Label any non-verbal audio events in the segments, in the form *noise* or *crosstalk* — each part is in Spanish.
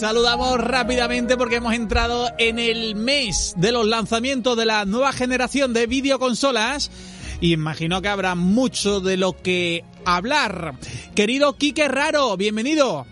Saludamos rápidamente porque hemos entrado en el mes de los lanzamientos de la nueva generación de videoconsolas y imagino que habrá mucho de lo que hablar. Querido Quique Raro, bienvenido.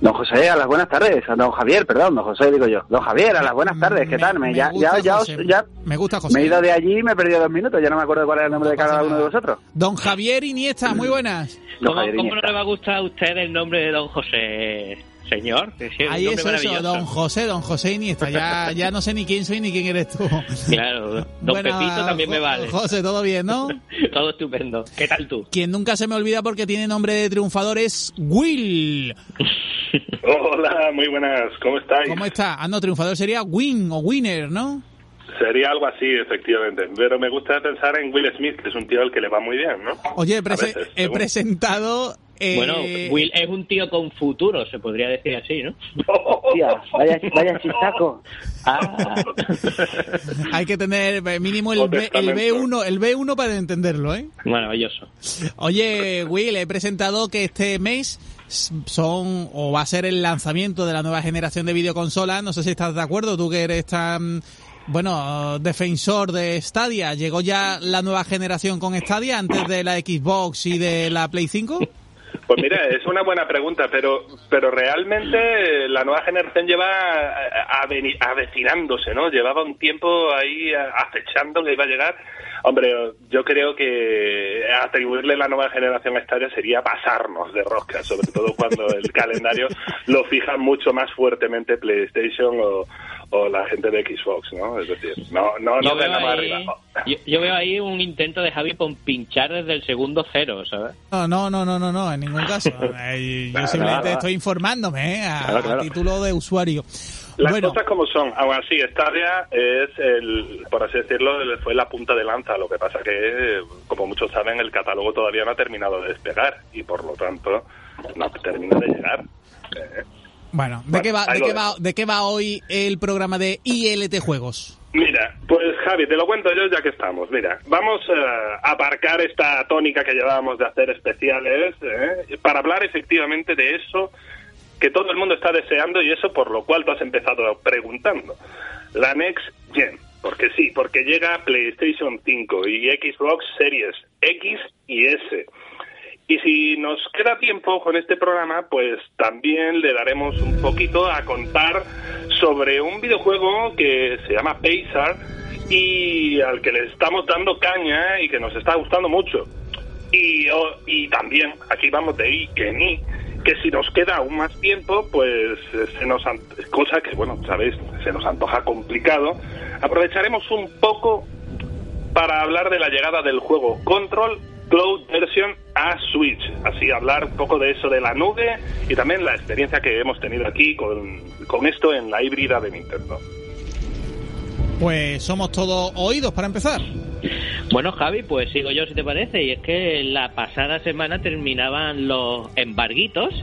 Don José, a las buenas tardes. Don Javier, perdón, don José, digo yo. Don Javier, a las buenas tardes. ¿Qué tal? Me, ya, ya, ya, os- ya- Me gusta José. me he ido de allí y me he perdido dos minutos. Ya no me acuerdo cuál era el nombre de cada uno de vosotros. Don Javier Iniesta, muy buenas. Don ¿Cómo, Javier cómo no le va a gustar a usted el nombre de don José, señor? Es Ahí es eso, don José, don José Iniesta. Ya, *laughs* ya no sé ni quién soy ni quién eres tú. Claro, don *laughs* Bueno, Pepito también me vale. José, todo bien, ¿no? *laughs* Todo estupendo. ¿Qué tal tú? Quien nunca se me olvida porque tiene nombre de triunfador es Will. Hola, muy buenas, ¿cómo estáis? ¿Cómo está? Ah, no, triunfador sería Win o Winner, ¿no? Sería algo así, efectivamente. Pero me gusta pensar en Will Smith, que es un tío al que le va muy bien, ¿no? Oye, he, A prese- veces, he según. presentado... eh, Bueno, Will es un tío con futuro, se podría decir así, ¿no? Hostia, vaya, vaya chistaco. Ah, *laughs* Hay que tener eh, mínimo el, B, el testamento. B1 el B1 para entenderlo, ¿eh? maravilloso. Oye, Will, he presentado que este mes son o va a ser el lanzamiento de la nueva generación de videoconsolas. No sé si estás de acuerdo, tú que eres tan bueno, defensor de Stadia. ¿Llegó ya la nueva generación con Stadia antes de la Xbox y de la Play 5? Pues mira, es una buena pregunta, pero pero realmente la nueva generación lleva aveni- avecinándose, ¿no? Llevaba un tiempo ahí acechando que iba a llegar. Hombre, yo creo que atribuirle la nueva generación a Stadia sería pasarnos de rosca, sobre todo cuando el calendario lo fija mucho más fuertemente PlayStation o, o la gente de Xbox, ¿no? Es decir, no no no más ahí, arriba. *laughs* yo, yo veo ahí un intento de Javi por pinchar desde el segundo cero, ¿sabes? No, no, no, no, no, no, en ningún caso. *laughs* Eh, Yo Claro, simplemente claro. estoy informándome ¿eh? a, Claro, claro. a título de usuario. Las bueno, cosas como son. Aún así, Stadia es, el, por así decirlo, fue la punta de lanza. Lo que pasa que, como muchos saben, el catálogo todavía no ha terminado de despegar y, por lo tanto, no termina de llegar. Eh, bueno, ¿de, bueno, qué va, de, qué va, ¿de qué va hoy el programa de ILT Juegos? Mira, pues Javi, te lo cuento yo ya que estamos. Mira, vamos eh, a aparcar esta tónica que llevábamos de hacer especiales eh, para hablar efectivamente de eso que todo el mundo está deseando y eso por lo cual tú has empezado preguntando. La Next Gen. Porque sí, porque llega PlayStation 5 y Xbox Series X y S. Y si nos queda tiempo con este programa, pues también le daremos un poquito a contar sobre un videojuego que se llama Paysar y al que le estamos dando caña y que nos está gustando mucho. Y, oh, y también, aquí vamos de y que ni, que si nos queda aún más tiempo, pues eh, se nos cosa que, bueno, sabéis, se nos antoja complicado, aprovecharemos un poco para hablar de la llegada del juego Control Cloud Version a Switch. Así hablar un poco de eso de la nube y también la experiencia que hemos tenido aquí con, con esto en la híbrida de Nintendo. Pues somos todos oídos para empezar. Bueno, Javi, pues sigo yo si te parece. Y es que la pasada semana terminaban los embarguitos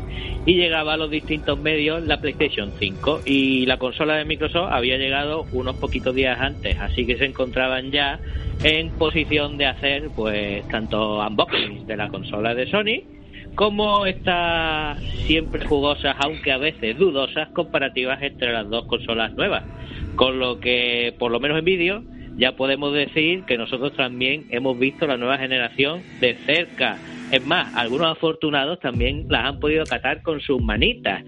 y llegaba a los distintos medios la PlayStation 5. Y la consola de Microsoft había llegado unos poquitos días antes. Así que se encontraban ya en posición de hacer, pues, tanto unboxings de la consola de Sony como estas siempre jugosas, aunque a veces dudosas, comparativas entre las dos consolas nuevas. Con lo que, por lo menos en vídeo, ya podemos decir que nosotros también hemos visto la nueva generación de cerca. Es más, algunos afortunados también las han podido catar con sus manitas.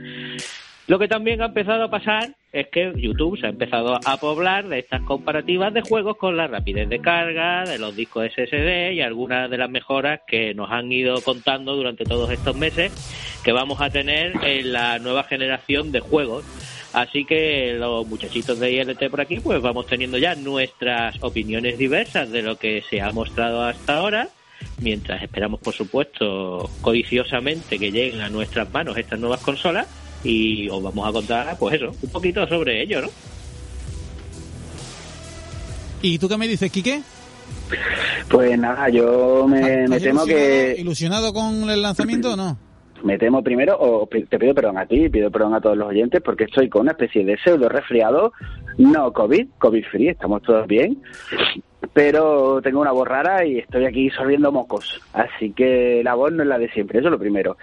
Lo que también ha empezado a pasar es que YouTube se ha empezado a poblar de estas comparativas de juegos con la rapidez de carga, de los discos SSD y algunas de las mejoras que nos han ido contando durante todos estos meses que vamos a tener en la nueva generación de juegos. Así que los muchachitos de ILT por aquí, pues vamos teniendo ya nuestras opiniones diversas de lo que se ha mostrado hasta ahora mientras esperamos, por supuesto, codiciosamente que lleguen a nuestras manos estas nuevas consolas y os vamos a contar, pues eso, un poquito sobre ello, ¿no? ¿Y tú qué me dices, Quique? Pues nada, yo me, me temo que... ¿Ilusionado con el lanzamiento o no? Me temo primero, o te pido perdón a ti, pido perdón a todos los oyentes, porque estoy con una especie de pseudo resfriado, no COVID, COVID free, estamos todos bien, pero tengo una voz rara y estoy aquí sorbiendo mocos. Así que la voz no es la de siempre, eso es lo primero.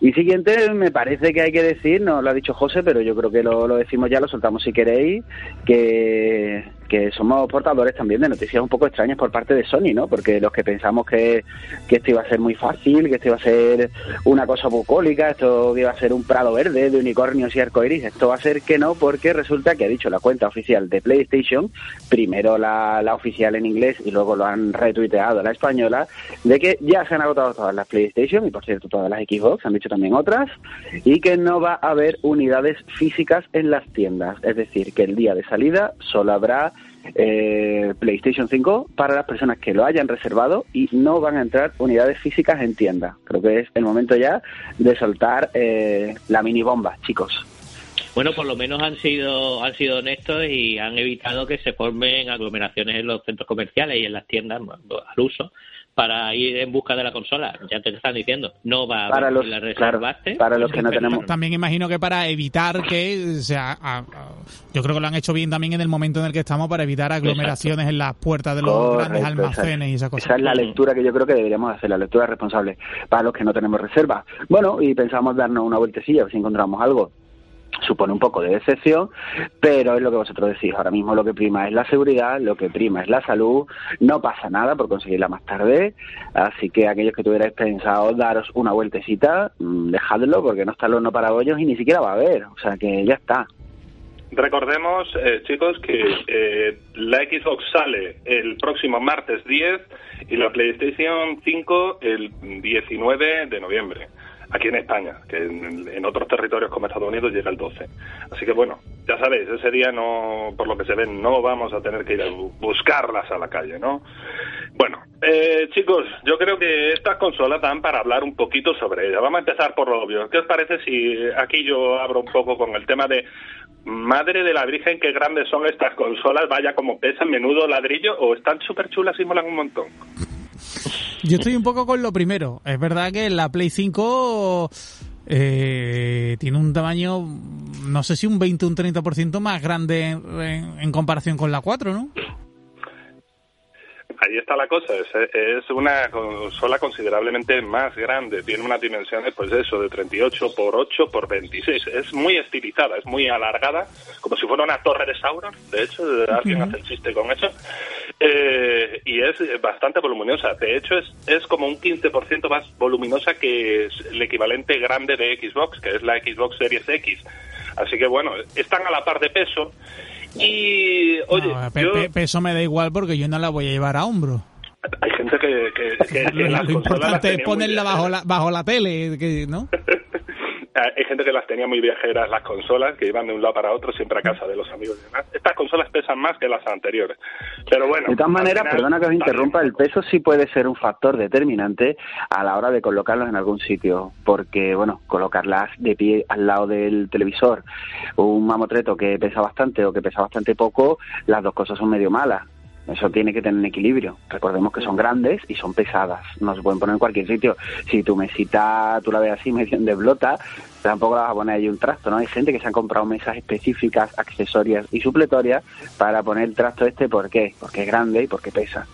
Y siguiente, me parece que hay que decir, no lo ha dicho José, pero yo creo que lo, lo decimos ya, lo soltamos si queréis, que, que somos portadores también de noticias un poco extrañas por parte de Sony, ¿no? Porque los que pensamos que, que esto iba a ser muy fácil, que esto iba a ser una cosa bucólica, esto iba a ser un prado verde de unicornios y arcoiris, esto va a ser que no, porque resulta que ha dicho la cuenta oficial de PlayStation, primero la, la oficial en inglés y luego lo han retuiteado la española, de que ya se han agotado todas las PlayStation y por cierto todas las Xbox, han dicho también otras, y que no va a haber unidades físicas en las tiendas, es decir, que el día de salida solo habrá eh, PlayStation 5 para las personas que lo hayan reservado y no van a entrar unidades físicas en tienda. Creo que es el momento ya de soltar eh, la mini bomba, chicos. Bueno, por lo menos han sido han sido honestos y han evitado que se formen aglomeraciones en los centros comerciales y en las tiendas al uso para ir en busca de la consola. Ya te están diciendo, no va para a los, la claro, reservaste. para los que no tenemos También imagino que para evitar que sea, a- a- yo creo que lo han hecho bien también en el momento en el que estamos para evitar aglomeraciones en las puertas de los Correcto, grandes almacenes esa- y esas cosas. Esa es la lectura que yo creo que deberíamos hacer, la lectura responsable para los que no tenemos reserva. Bueno, y pensamos darnos una vueltecilla, a ver si encontramos algo. Supone un poco de decepción, pero es lo que vosotros decís. Ahora mismo lo que prima es la seguridad, lo que prima es la salud. No pasa nada por conseguirla más tarde. Así que aquellos que tuvierais pensado daros una vueltecita, mm, dejadlo porque no está el horno para bollos y ni siquiera va a haber. O sea que ya está. Recordemos, eh, chicos, que eh, la Xbox sale el próximo martes 10 y la PlayStation 5 el 19 de noviembre, aquí en España, que en, otros territorios como Estados Unidos llega el 12. Así que bueno, ya sabéis, ese día no, por lo que se ve, no vamos a tener que ir a bu- buscarlas a la calle, ¿no? Bueno, eh, chicos, yo creo que estas consolas dan para hablar un poquito sobre ellas. Vamos a empezar por lo obvio. ¿Qué os parece si aquí yo abro un poco con el tema de Madre de la Virgen, qué grandes son estas consolas, vaya como pesan, menudo ladrillo, o están súper chulas y molan un montón. Yo estoy un poco con lo primero. Es verdad que la Play 5 eh, tiene un tamaño, no sé si un 20 o un 30% más grande en, en comparación con la 4, ¿no? Ahí está la cosa, es, es una consola considerablemente más grande, tiene unas dimensiones, pues eso, de 38 por 8 por 26. Es muy estilizada, es muy alargada, como si fuera una torre de Sauron, de hecho, alguien hace el chiste con eso. Eh, y es bastante voluminosa, de hecho es, es como un 15% más voluminosa que el equivalente grande de Xbox, que es la Xbox Series X. Así que bueno, están a la par de peso. Y, oye, No, pe- yo- pe- peso me da igual porque yo no la voy a llevar a hombro. hay gente que, que, que- que *laughs* Lo, las importante es ponerla bajo viajeras. la, bajo la tele, que, ¿no? *laughs* Hay gente que las tenía muy viajeras, las consolas, que iban de un lado para otro, siempre a casa de los amigos y demás. Estas consolas pesan más que las anteriores. Pero bueno. De todas maneras, final, perdona que os interrumpa, el peso sí puede ser un factor determinante a la hora de colocarlos en algún sitio, porque, bueno, colocarlas de pie al lado del televisor, un mamotreto que pesa bastante o que pesa bastante poco, las dos cosas son medio malas. Eso tiene que tener equilibrio. Recordemos que son grandes y son pesadas. No se pueden poner en cualquier sitio. Si tu mesita tú la ves así *laughs* medio de blota, tampoco la vas a poner ahí un trasto, ¿no? Hay gente que se han comprado mesas específicas, accesorias y supletorias para poner el trasto este. ¿Por qué? Porque es grande y porque pesa.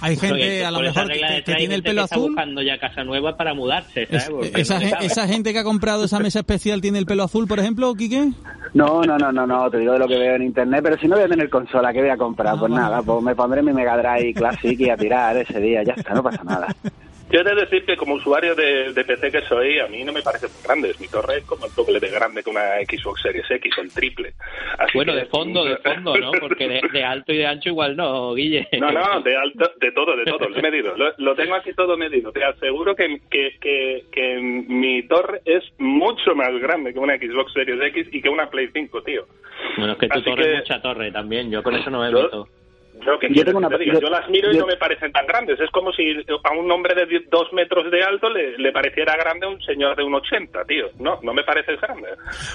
Hay gente, Oye, a lo mejor, que, tiene el gente pelo que está azul. buscando ya casa nueva para mudarse, ¿sabes? Es- Porque esa, no sabe. esa gente que ha comprado esa mesa especial tiene el pelo azul, por ejemplo, Quique. No, no, no, no, no, te digo de lo que veo en internet, pero si no voy a tener consola, ¿qué voy a comprar? Ah, pues vale. nada, pues me pondré mi Mega Drive Classic y a tirar ese día, ya está, no pasa nada. *laughs* Yo he de decir que como usuario de, PC que soy, a mí no me parece muy grande. Mi torre es como el doble de grande que una Xbox Series X, el triple. bueno, de fondo, de *laughs* fondo, ¿no? Porque de, alto y de ancho igual no, Guille. No, no, de alto, de todo, de todo, lo he medido. Lo, tengo aquí todo medido. Te aseguro que, que, que, mi torre es mucho más grande que una Xbox Series X y que una Play 5, tío. Bueno, es que tu torre es mucha torre también. Yo con eso no me yo, tengo una, yo, las miro y no me parecen tan grandes. Es como si a un hombre de dos metros de alto le, pareciera grande a un señor de un 80, tío. No, no me parece grande.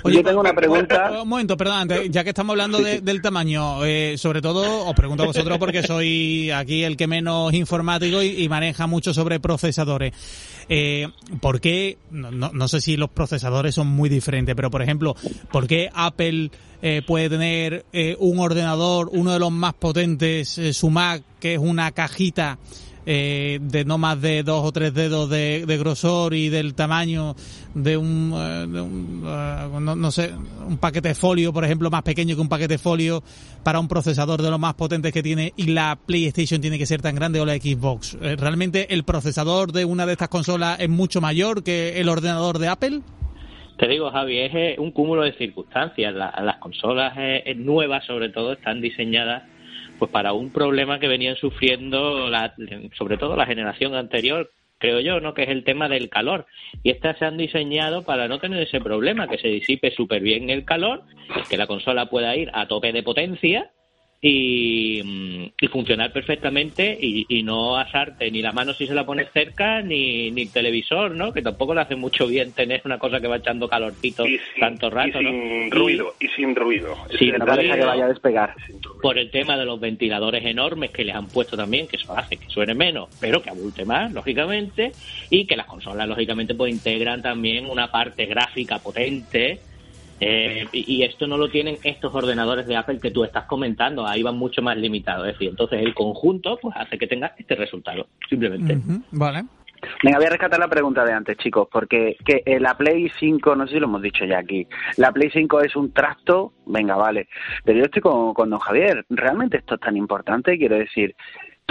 Oye, yo tengo una pregunta. Un momento, perdón, ya que estamos hablando del tamaño, eh, sobre todo os pregunto a vosotros porque soy aquí el que menos informático y, maneja mucho sobre procesadores. Eh, ¿Por qué? No, no sé si los procesadores son muy diferentes, pero por ejemplo, ¿por qué Apple eh, puede tener eh, un ordenador, uno de los más potentes, eh, su Mac, que es una cajita eh, de no más de dos o tres dedos de, grosor y del tamaño de un, de un no, no, sé, un paquete folio, por ejemplo, más pequeño que un paquete folio para un procesador de los más potentes que tiene y la PlayStation tiene que ser tan grande o la Xbox. ¿Realmente el procesador de una de estas consolas es mucho mayor que el ordenador de Apple? Te digo, Javi, es eh, un cúmulo de circunstancias. las consolas eh, eh, nuevas, sobre todo, están diseñadas pues para un problema que venían sufriendo, sobre todo la generación anterior, creo yo, ¿no? Que es el tema del calor. Y estas se han diseñado para no tener ese problema, que se disipe súper bien el calor, que la consola pueda ir a tope de potencia y, funcionar perfectamente y, no asarte ni la mano si se la pones cerca ni, ni el televisor, ¿no? Que tampoco le hace mucho bien tener una cosa que va echando calorcito tanto rato, y sin ruido, y sin ruido. Sin ruido, que vaya a despegar. Por el tema de los ventiladores enormes que les han puesto también, que eso hace que suene menos, pero que abulte más, lógicamente, y que las consolas, lógicamente, pues integran también una parte gráfica potente eh, y esto no lo tienen estos ordenadores de Apple que tú estás comentando, ahí van mucho más limitados. Es decir, entonces el conjunto pues hace que tenga este resultado, simplemente. Vale. Venga, voy a rescatar la pregunta de antes, chicos, porque que eh, la Play 5, no sé si lo hemos dicho ya aquí, la Play 5 es un trasto, venga, vale, pero yo estoy con, con don Javier, ¿realmente esto es tan importante? Quiero decir,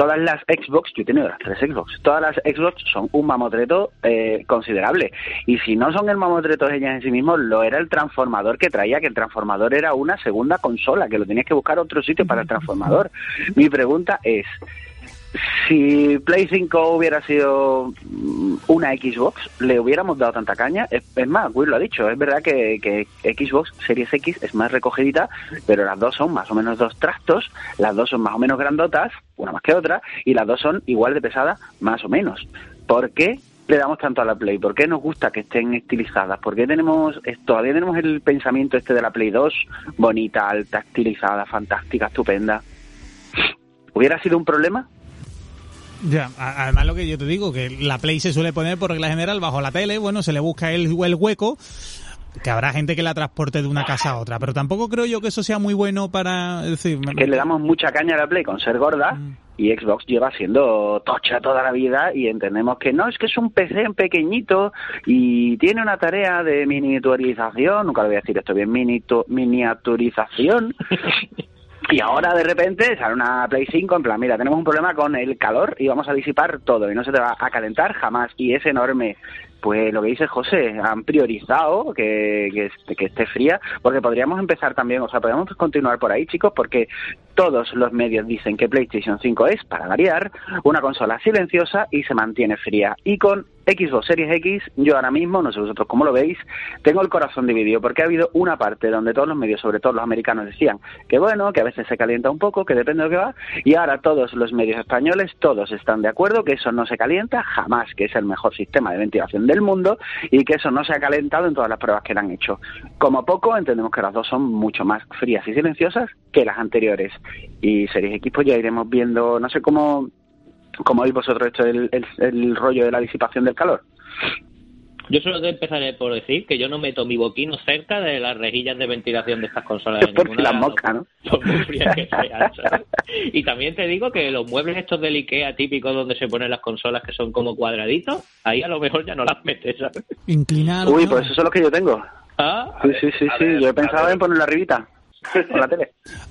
todas las Xbox, yo he tenido las tres Xbox, todas las Xbox son un mamotreto eh, considerable. Y si no son el mamotreto ellas en sí mismos, lo era el transformador que traía, que el transformador era una segunda consola, que lo tenías que buscar otro sitio para el transformador. *laughs* Mi pregunta es, si Play 5 hubiera sido mm, una Xbox, le hubiéramos dado tanta caña. Es, más, Will lo ha dicho, es verdad que, que, Xbox Series X es más recogidita, pero las dos son más o menos dos tractos, las dos son más o menos grandotas, una más que otra, y las dos son igual de pesadas, más o menos. ¿Por qué le damos tanto a la Play? ¿Por qué nos gusta que estén estilizadas? ¿Por qué tenemos, todavía tenemos el pensamiento este de la Play 2, bonita, alta, estilizada, fantástica, estupenda? ¿Hubiera sido un problema? Ya, además lo que yo te digo, que la Play se suele poner por regla general bajo la tele, bueno, se le busca el, el hueco, que habrá gente que la transporte de una casa a otra, pero tampoco creo yo que eso sea muy bueno para decir... Que le damos mucha caña a la Play con ser gorda mm. y Xbox lleva siendo tocha toda la vida y entendemos que no, es que es un PC pequeñito y tiene una tarea de miniaturización, nunca le voy a decir esto bien, miniaturización *laughs* Y ahora de repente sale una Play 5 en plan, mira, tenemos un problema con el calor y vamos a disipar todo y no se te va a calentar jamás. Y es enorme pues lo que dice José, han priorizado que, que, esté fría, porque podríamos empezar también, o sea, podríamos continuar por ahí, chicos, porque todos los medios dicen que PlayStation 5 es, para variar, una consola silenciosa y se mantiene fría. Y con Xbox Series X, yo ahora mismo, no sé vosotros cómo lo veis, tengo el corazón dividido, porque ha habido una parte donde todos los medios, sobre todo los americanos, decían que bueno, que a veces se calienta un poco, que depende de lo que va, y ahora todos los medios españoles, todos están de acuerdo que eso no se calienta jamás, que es el mejor sistema de ventilación del mundo y que eso no se ha calentado en todas las pruebas que le han hecho. Como poco, entendemos que las dos son mucho más frías y silenciosas que las anteriores. Y Series X, pues ya iremos viendo, no sé cómo, cómo veis vosotros esto, el, el rollo de la disipación del calor. Yo solo empezaré por decir que yo no meto mi boquino cerca de las rejillas de ventilación de estas consolas. Es *laughs* porque la mosca, ¿no? *laughs* Y también te digo que los muebles estos del Ikea típicos donde se ponen las consolas que son como cuadraditos, ahí a lo mejor ya no las metes, ¿sabes? Inclinado. Uy, pues eso es lo que yo tengo. Ah, sí, sí, sí, sí. yo he pensado en ponerlo arribita.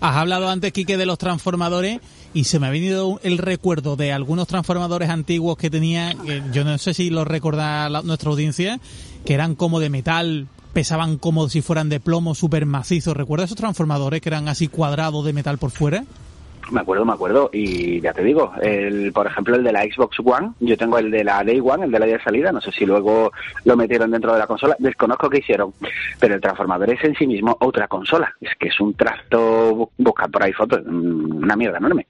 Has hablado antes, Quique, de los transformadores y se me ha venido el recuerdo de algunos transformadores antiguos que tenía, que yo no sé si los recuerda la- nuestra audiencia, que eran como de metal, pesaban como si fueran de plomo, súper macizos. ¿Recuerdas esos transformadores que eran así cuadrados de metal por fuera? Me acuerdo, me acuerdo. Y ya te digo, el, por ejemplo, el de la Xbox One, yo tengo el de la Day One, el de la día de salida, no sé si luego lo metieron dentro de la consola, desconozco qué hicieron, pero el transformador es en sí mismo otra consola, es que es un trasto, bu- buscar por ahí fotos, mm, una mierda enorme.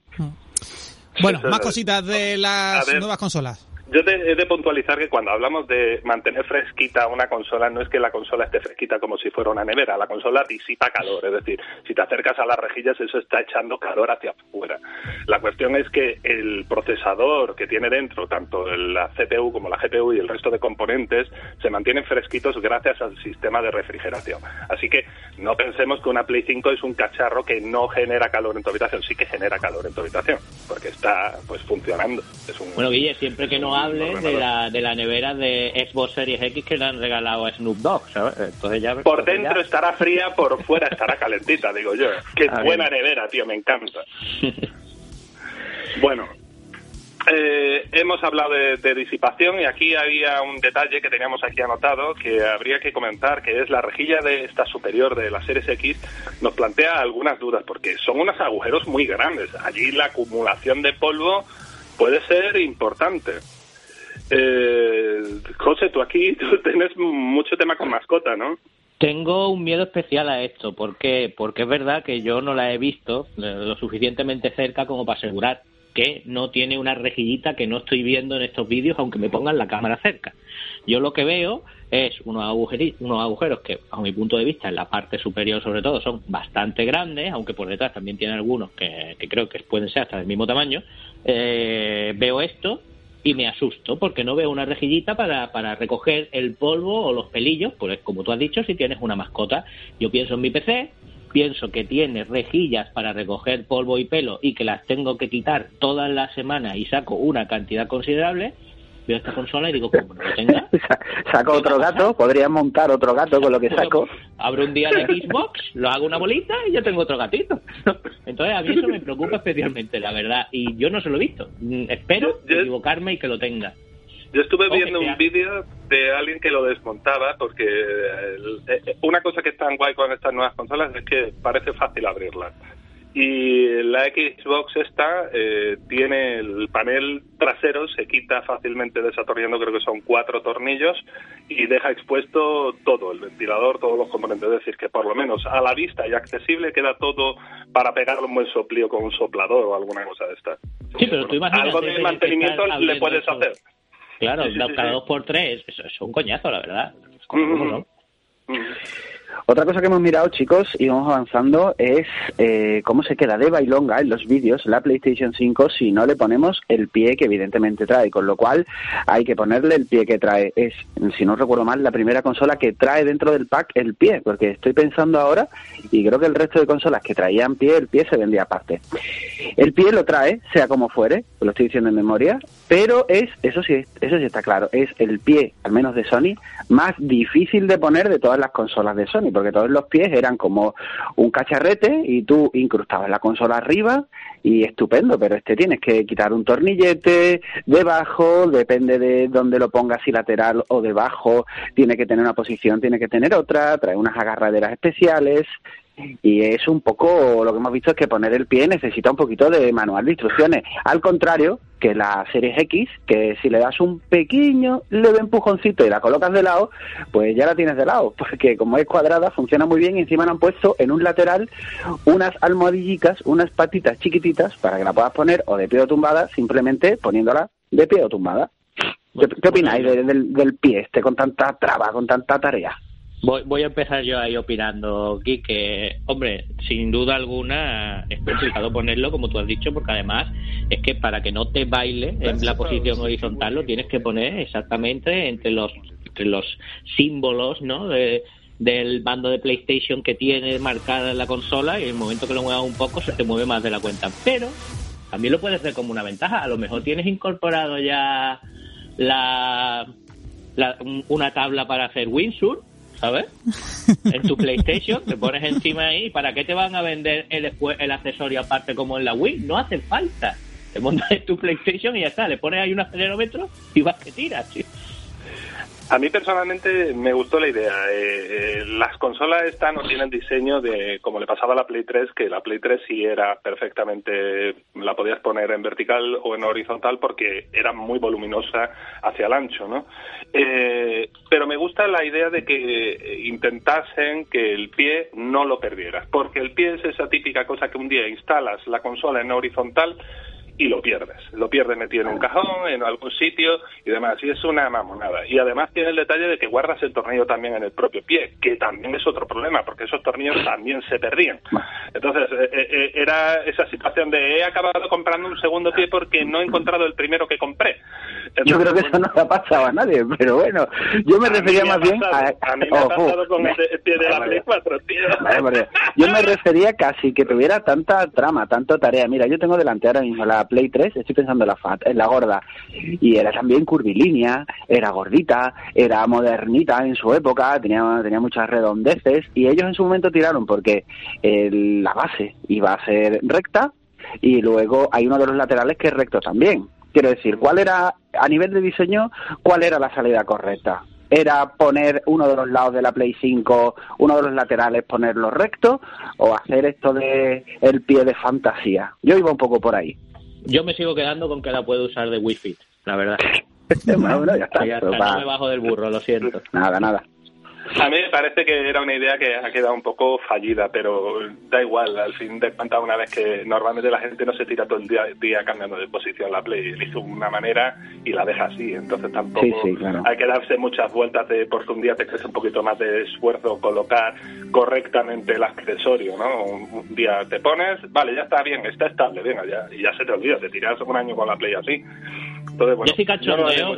Bueno, Eso más cositas de A las nuevas consolas. Yo te- he de puntualizar que cuando hablamos de mantener fresquita una consola, no es que la consola esté fresquita como si fuera una nevera, la consola disipa calor, es decir, si te acercas a las rejillas eso está echando calor hacia afuera. La cuestión es que el procesador que tiene dentro, tanto la CPU como la GPU y el resto de componentes, se mantienen fresquitos gracias al sistema de refrigeración. Así que no pensemos que una Play 5 es un cacharro que no genera calor en tu habitación, sí que genera calor en tu habitación, porque está pues funcionando. Bueno, Guille, siempre que no de la, de la nevera de Xbox Series X que le han regalado a Snoop Dogg, ¿sabes? Entonces ya... Por entonces dentro ya- estará fría, por fuera estará calentita, *laughs* digo yo. Qué Ah, buena bien. nevera, tío, me encanta. *laughs* Bueno, eh, hemos hablado de, de disipación y aquí había un detalle que teníamos aquí anotado que habría que comentar, que es la rejilla de esta superior de la Series X nos plantea algunas dudas porque son unos agujeros muy grandes. Allí la acumulación de polvo puede ser importante. Eh, José, tú aquí *laughs* tú tienes mucho tema con mascota, ¿no? Tengo un miedo especial a esto. ¿Por qué? Porque es verdad que yo no la he visto eh, lo suficientemente cerca como para asegurar que no tiene una rejillita que no estoy viendo en estos vídeos, aunque me pongan la cámara cerca. Yo lo que veo es unos, agujeri- unos agujeros que, a mi punto de vista, en la parte superior sobre todo, son bastante grandes, aunque por detrás también tienen algunos que, que creo que pueden ser hasta del mismo tamaño. Eh, veo esto y me asusto porque no veo una rejillita para, para recoger el polvo o los pelillos, pues como tú has dicho, si tienes una mascota. Yo pienso en mi PC, pienso que tiene rejillas para recoger polvo y pelo y que las tengo que quitar todas las semanas y saco una cantidad considerable, veo esta consola y digo, como no lo tenga, *laughs* Sa- Saco otro gato, podría montar otro gato con lo que saco. abro un día de Xbox, lo hago una bolita y yo tengo otro gatito. *laughs* Entonces a mí eso me preocupa especialmente, la verdad, y yo no se lo he visto. Mm, Espero Yo- yo- equivocarme y que lo tenga. Yo estuve O viendo un vídeo de alguien que lo desmontaba porque el- eh, una cosa que es tan guay con estas nuevas consolas es que parece fácil abrirlas. Y la Xbox esta eh, tiene el panel trasero, se quita fácilmente desatornillando, creo que son cuatro tornillos, y deja expuesto todo, el ventilador, todos los componentes. Es decir, que por lo menos a la vista y accesible queda todo para pegarle un buen soplío con un soplador o alguna cosa de estas. Sí, pero tú imagínate Algo de mantenimiento le puedes eso. hacer. Claro, Sí, sí, sí, cada sí. dos por tres, eso es un coñazo, la verdad. Como Mm. no. Otra cosa que hemos mirado, chicos, y vamos avanzando, es eh, cómo se queda de bailonga en los vídeos la PlayStation 5 si no le ponemos el pie que evidentemente trae, con lo cual hay que ponerle el pie que trae. Es, si no recuerdo mal, la primera consola que trae dentro del pack el pie, porque estoy pensando ahora y creo que el resto de consolas que traían pie, el pie se vendía aparte. El pie lo trae, sea como fuere, lo estoy diciendo en memoria, pero es, eso sí, eso sí está claro, es el pie, al menos de Sony, más difícil de poner de todas las consolas de Sony, porque todos los pies eran como un cacharrete y tú incrustabas la consola arriba y estupendo, pero este tienes que quitar un tornillete debajo, depende de dónde lo pongas, si lateral o debajo, tiene que tener una posición, tiene que tener otra, trae unas agarraderas especiales, y es un poco lo que hemos visto es que poner el pie necesita un poquito de manual de instrucciones. Al contrario que la Series X que si le das un pequeño leve empujoncito y la colocas de lado pues ya la tienes de lado. *laughs* Porque como es cuadrada funciona muy bien y encima le han puesto en un lateral unas almohadillicas unas patitas chiquititas para que la puedas poner o de pie o tumbada simplemente poniéndola de pie o tumbada. ¿Qué, qué opináis de- del, del pie este con tanta traba con tanta tarea? Voy, voy a empezar yo ahí opinando, aquí que, hombre, sin duda alguna es complicado ponerlo, como tú has dicho, porque además es que para que no te baile en la posición horizontal lo tienes que poner exactamente entre los, entre los símbolos, ¿no? De, del bando de PlayStation que tiene marcada en la consola y en el momento que lo muevas un poco se te mueve más de la cuenta. Pero también lo puedes ver como una ventaja. A lo mejor tienes incorporado ya la, la- un- una tabla para hacer windsurf ¿sabes? *laughs* En tu PlayStation te pones encima ahí. ¿Para qué te van a vender el, el accesorio aparte como en la Wii? No hace falta. Te montas en tu PlayStation y ya está. Le pones ahí un acelerómetro y vas que tiras, tío. A mí personalmente me gustó la idea. Eh, eh, las consolas estas no tienen diseño de como le pasaba a la Play 3, que la Play 3 sí era perfectamente, la podías poner en vertical o en horizontal porque era muy voluminosa hacia el ancho, ¿no? Eh, pero me gusta la idea de que intentasen que el pie no lo perdieras, porque el pie es esa típica cosa que un día instalas la consola en horizontal y lo pierdes. Lo pierdes metido en un cajón, en algún sitio y demás. Y es una mamonada. Y además tiene el detalle de que guardas el tornillo también en el propio pie, que también es otro problema, porque esos tornillos también se perdían. Entonces, eh, eh, eh, era esa situación de he acabado comprando un segundo pie porque no he encontrado el primero que compré. yo creo que eso no le ha pasado a nadie, pero bueno, yo me refería más bien a... A mí me ha pasado con el pie de la Play 4, tío. yo me refería casi que tuviera tanta trama, tanto tarea. Mira, yo tengo delante ahora mismo la Play 3, estoy pensando en la fat, en la gorda, y era también curvilínea, era gordita, era modernita en su época, tenía, tenía muchas redondeces, y ellos en su momento tiraron porque la base iba a ser recta, y luego hay uno de los laterales que es recto también. Quiero decir, ¿cuál era, a nivel de diseño, cuál era la salida correcta? era poner uno de los lados de la Play 5, uno de los laterales ponerlo recto o hacer esto de el pie de fantasía. Yo iba un poco por ahí. Yo me sigo quedando con que la puedo usar de Wi-Fi, la verdad. *laughs* bueno, ya está. Ya no me bajo del burro, lo siento. Nada, nada. A mí me parece que era una idea que ha quedado un poco fallida, pero da igual, al fin de cuentas, una vez que normalmente la gente no se tira todo el día, cambiando de posición la Play, le hizo una manera y la deja así, entonces tampoco hay que darse muchas vueltas de porque un día te crece un poquito más de esfuerzo colocar correctamente el accesorio, ¿no? Un, día te pones, vale, ya está bien, está estable, venga, ya, y ya se te olvida, te tiras un año con la Play así. Entonces, bueno, yo sin cachondeo,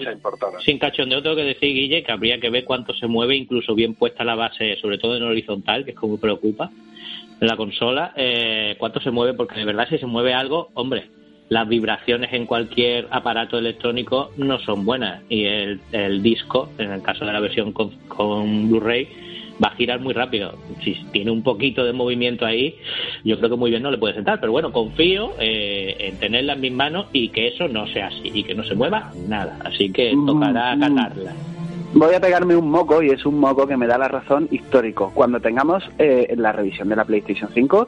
sin cachondeo tengo que decir, Guille, que habría que ver cuánto se mueve, incluso bien puesta la base, sobre todo en horizontal, que es como preocupa, en la consola, eh, cuánto se mueve, porque de verdad si se mueve algo, hombre, las vibraciones en cualquier aparato electrónico no son buenas. Y el, el disco, en el caso de la versión con, con Blu-ray, va a girar muy rápido. Si tiene un poquito de movimiento ahí, yo creo que muy bien no le puede sentar. Pero bueno, confío eh, en tenerla en mis manos y que eso no sea así y que no se mueva nada. Así que mm, tocará mm. catarla. Voy a pegarme un moco y es un moco que me da la razón histórico. Cuando tengamos eh, la revisión de la PlayStation 5,